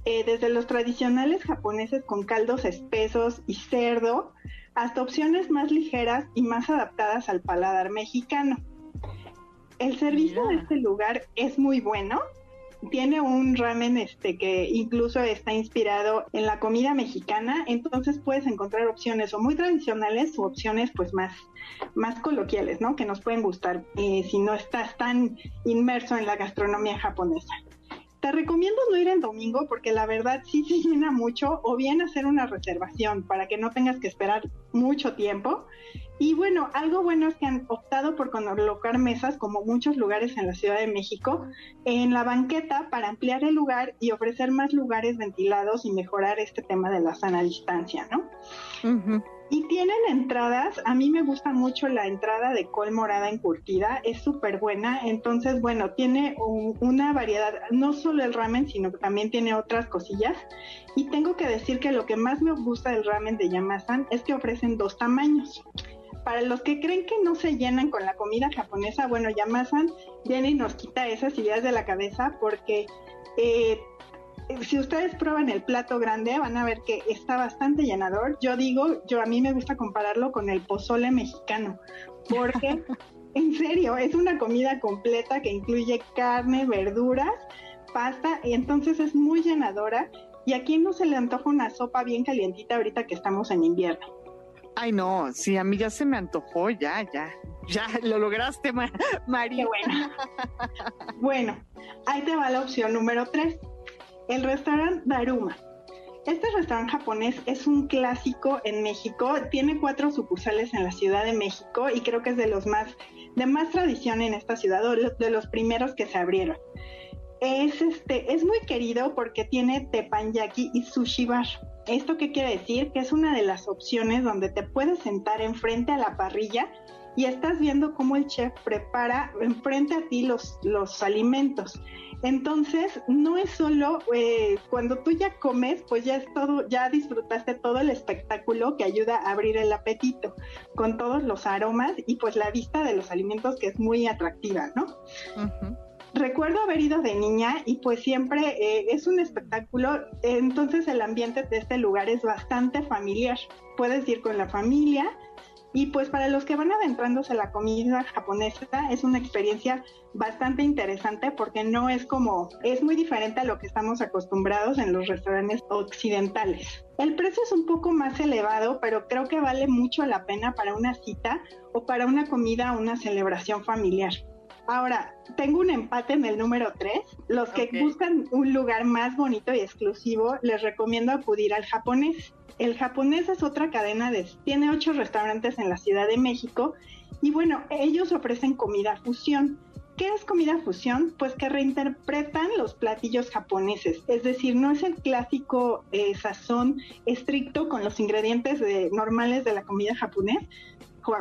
S15: eh, desde los tradicionales japoneses con caldos espesos y cerdo, hasta opciones más ligeras y más adaptadas al paladar mexicano. El servicio de este lugar es muy bueno, tiene un ramen este que incluso está inspirado en la comida mexicana, entonces puedes encontrar opciones o muy tradicionales o opciones pues más, más coloquiales, ¿no? Que nos pueden gustar eh, si no estás tan inmerso en la gastronomía japonesa. Te recomiendo no ir en domingo porque la verdad sí se <laughs> llena mucho o bien hacer una reservación para que no tengas que esperar mucho tiempo. Y bueno, algo bueno es que han optado por colocar mesas, como muchos lugares en la Ciudad de México, en la banqueta para ampliar el lugar y ofrecer más lugares ventilados y mejorar este tema de la sana distancia, ¿no? Y tienen entradas, a mí me gusta mucho la entrada de col morada encurtida, es súper buena, entonces bueno, tiene una variedad, no solo el ramen, sino que también tiene otras cosillas. Y tengo que decir que lo que más me gusta del ramen de Yamasan es que ofrecen dos tamaños para los que creen que no se llenan con la comida japonesa, bueno, Yamasan viene y nos quita esas ideas de la cabeza porque eh, si ustedes prueban el plato grande van a ver que está bastante llenador. Yo digo, yo a mí me gusta compararlo con el pozole mexicano, porque <laughs> en serio es una comida completa que incluye carne, verduras, pasta y entonces es muy llenadora. Y aquí no se le antoja una sopa bien calientita ahorita que estamos en invierno.
S1: Ay, no, sí, a mí ya se me antojó, ya, ya. Ya <laughs> lo lograste, María.
S15: bueno. <laughs> bueno, ahí te va la opción número tres. El restaurante Daruma. Este restaurante japonés es un clásico en México, tiene cuatro sucursales en la Ciudad de México y creo que es de los más de más tradición en esta ciudad, de los primeros que se abrieron. Es este es muy querido porque tiene tepanyaki y sushi bar. ¿Esto qué quiere decir? Que es una de las opciones donde te puedes sentar enfrente a la parrilla y estás viendo cómo el chef prepara enfrente a ti los, los alimentos. Entonces, no es solo eh, cuando tú ya comes, pues ya es todo, ya disfrutaste todo el espectáculo que ayuda a abrir el apetito con todos los aromas y pues la vista de los alimentos que es muy atractiva, ¿no? Recuerdo haber ido de niña y pues siempre eh, es un espectáculo, entonces el ambiente de este lugar es bastante familiar. Puedes ir con la familia, y pues para los que van adentrándose a la comida japonesa es una experiencia bastante interesante porque no es como, es muy diferente a lo que estamos acostumbrados en los restaurantes occidentales. El precio es un poco más elevado, pero creo que vale mucho la pena para una cita o para una comida o una celebración familiar. Ahora, tengo un empate en el número 3. Los que buscan un lugar más bonito y exclusivo, les recomiendo acudir al japonés. El japonés es otra cadena de... Tiene ocho restaurantes en la Ciudad de México y bueno, ellos ofrecen comida fusión. ¿Qué es comida fusión? Pues que reinterpretan los platillos japoneses, es decir, no es el clásico eh, sazón estricto con los ingredientes normales de la comida japonés,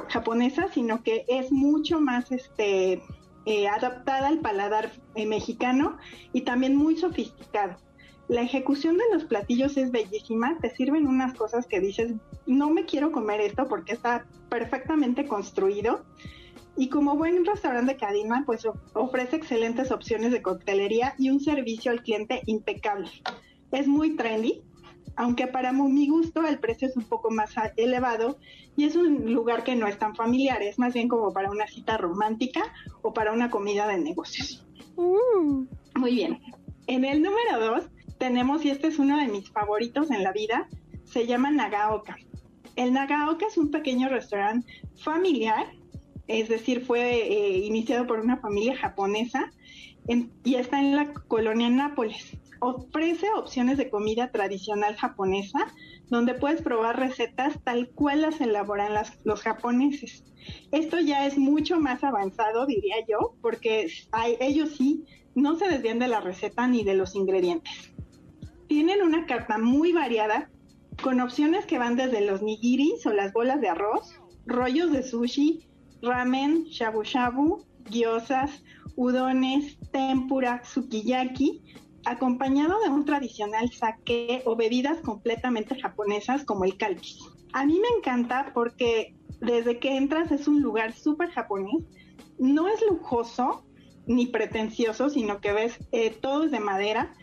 S15: japonesa, sino que es mucho más este, eh, adaptada al paladar eh, mexicano y también muy sofisticado. La ejecución de los platillos es bellísima, te sirven unas cosas que dices, no me quiero comer esto porque está perfectamente construido. Y como buen restaurante de cadena, pues ofrece excelentes opciones de coctelería y un servicio al cliente impecable. Es muy trendy, aunque para mi gusto el precio es un poco más elevado y es un lugar que no es tan familiar, es más bien como para una cita romántica o para una comida de negocios. Uh. Muy bien. En el número dos tenemos, y este es uno de mis favoritos en la vida, se llama Nagaoka. El Nagaoka es un pequeño restaurante familiar, es decir, fue eh, iniciado por una familia japonesa y está en la colonia Nápoles ofrece opciones de comida tradicional japonesa, donde puedes probar recetas tal cual las elaboran los japoneses. Esto ya es mucho más avanzado, diría yo, porque ellos sí no se desvían de la receta ni de los ingredientes. Tienen una carta muy variada, con opciones que van desde los nigiris o las bolas de arroz, rollos de sushi, ramen, shabu shabu, gyozas, udones, tempura, sukiyaki, acompañado de un tradicional sake o bebidas completamente japonesas como el kalki. A mí me encanta porque desde que entras es un lugar súper japonés, no es lujoso ni pretencioso, sino que ves eh, todo es de madera,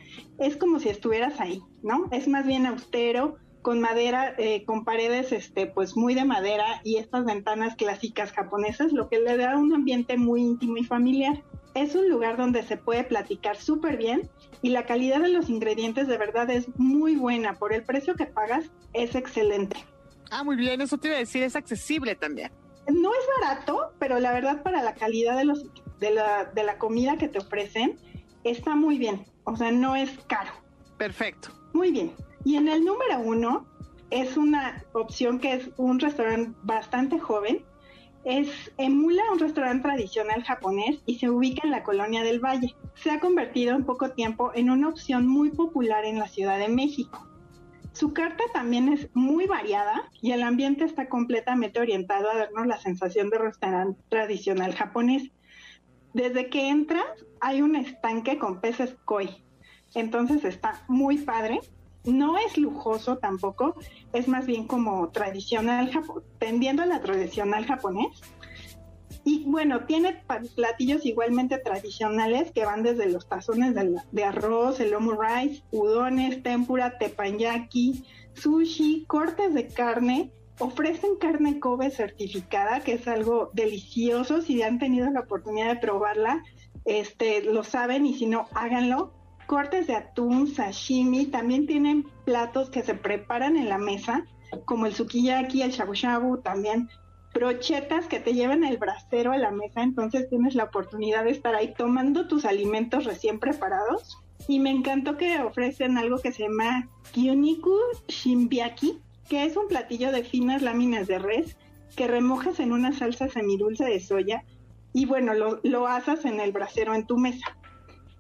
S15: es como si estuvieras ahí, ¿no? Es más bien austero, con madera, eh, con paredes, este, pues muy de madera y estas ventanas clásicas japonesas, lo que le da un ambiente muy íntimo y familiar. Es un lugar donde se puede platicar súper bien y la calidad de los ingredientes de verdad es muy buena. Por el precio que pagas es excelente.
S1: Ah, muy bien, eso te iba a decir, es accesible también.
S15: No es barato, pero la verdad para la calidad de, los, de, la, de la comida que te ofrecen está muy bien. O sea, no es caro.
S1: Perfecto.
S15: Muy bien. Y en el número uno es una opción que es un restaurante bastante joven es, emula un restaurante tradicional japonés y se ubica en la colonia del Valle. Se ha convertido en poco tiempo en una opción muy popular en la Ciudad de México. Su carta también es muy variada y el ambiente está completamente orientado a darnos la sensación de restaurante tradicional japonés. Desde que entras hay un estanque con peces koi, entonces está muy padre. No es lujoso tampoco, es más bien como tradicional, tendiendo a la tradicional japonés. Y bueno, tiene platillos igualmente tradicionales que van desde los tazones de, arroz, el omu rice, udones, tempura, tepanyaki, sushi, cortes de carne. Ofrecen carne Kobe certificada, que es algo delicioso. Si han tenido la oportunidad de probarla, este, lo saben y si no, háganlo. Cortes de atún, sashimi, también tienen platos que se preparan en la mesa, como el sukiyaki, el shabu shabu, también brochetas que te llevan el brasero a la mesa, entonces tienes la oportunidad de estar ahí tomando tus alimentos recién preparados. Y me encantó que ofrecen algo que se llama Kyuniku Shimbiaki, que es un platillo de finas láminas de res que remojas en una salsa semidulce de soya y bueno, lo, lo en el brasero en tu mesa.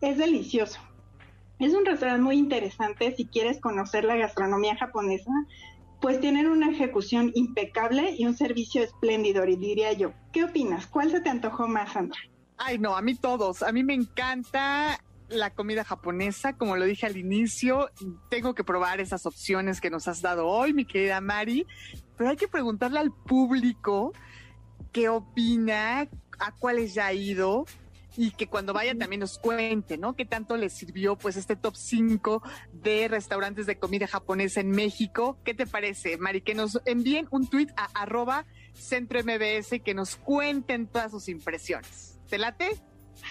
S15: Es delicioso. Es un restaurante muy interesante si quieres conocer la gastronomía japonesa, pues tienen una ejecución impecable y un servicio espléndido, diría yo. ¿Qué opinas? ¿Cuál se te antojó más, Sandra?
S1: Ay, no, a mí todos. A mí me encanta la comida japonesa, como lo dije al inicio, tengo que probar esas opciones que nos has dado hoy, mi querida Mari, pero hay que preguntarle al público qué opina, a cuáles ya ha ido y que cuando vaya también nos cuente, ¿no? ¿Qué tanto les sirvió pues este top 5 de restaurantes de comida japonesa en México? ¿Qué te parece, Mari? Que nos envíen un tweet a arroba centro MBS y que nos cuenten todas sus impresiones. ¿Te late?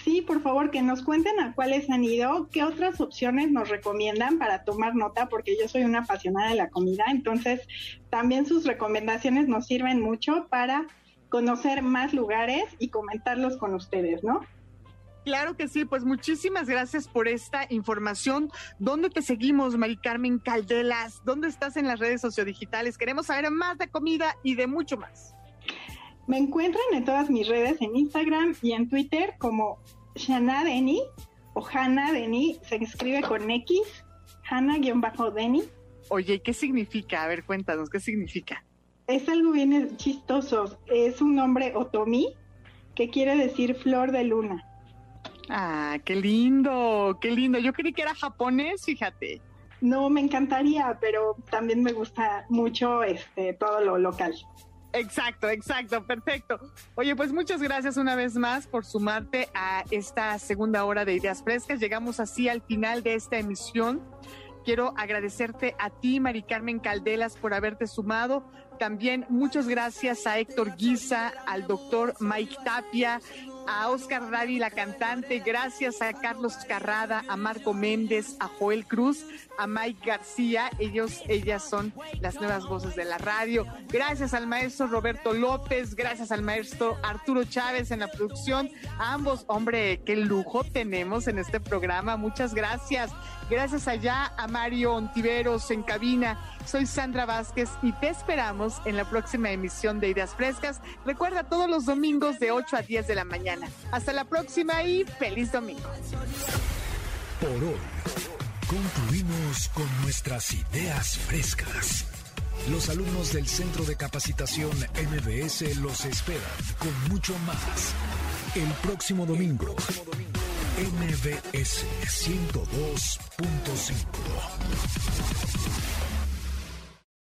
S15: Sí, por favor, que nos cuenten a cuáles han ido, qué otras opciones nos recomiendan para tomar nota, porque yo soy una apasionada de la comida, entonces también sus recomendaciones nos sirven mucho para conocer más lugares y comentarlos con ustedes, ¿no?
S1: Claro que sí, pues muchísimas gracias por esta información. ¿Dónde te seguimos, Mari Carmen Caldelas? ¿Dónde estás en las redes sociodigitales? Queremos saber más de comida y de mucho más.
S15: Me encuentran en todas mis redes, en Instagram y en Twitter como Shana Deni o Hanna Deni, se escribe con X, Hanna-Deni.
S1: Oye, ¿qué significa? A ver, cuéntanos, ¿qué significa?
S15: Es algo bien chistoso, es un nombre otomí que quiere decir flor de luna.
S1: Ah, qué lindo, qué lindo. Yo creí que era japonés, fíjate.
S15: No, me encantaría, pero también me gusta mucho este todo lo local.
S1: Exacto, exacto, perfecto. Oye, pues muchas gracias una vez más por sumarte a esta segunda hora de Ideas Frescas. Llegamos así al final de esta emisión. Quiero agradecerte a ti, Mari Carmen Caldelas, por haberte sumado. También muchas gracias a Héctor Guisa, al doctor Mike Tapia a Oscar Rari, la cantante, gracias a Carlos Carrada, a Marco Méndez, a Joel Cruz, a Mike García, ellos, ellas son las nuevas voces de la radio. Gracias al maestro Roberto López, gracias al maestro Arturo Chávez en la producción. A ambos, hombre, qué lujo tenemos en este programa. Muchas gracias. Gracias allá a Mario Ontiveros en cabina. Soy Sandra Vázquez y te esperamos en la próxima emisión de Ideas Frescas. Recuerda todos los domingos de 8 a 10 de la mañana. Hasta la próxima y feliz domingo.
S4: Por hoy, concluimos con nuestras ideas frescas. Los alumnos del Centro de Capacitación MBS los esperan con mucho más el próximo domingo. MBS 102.5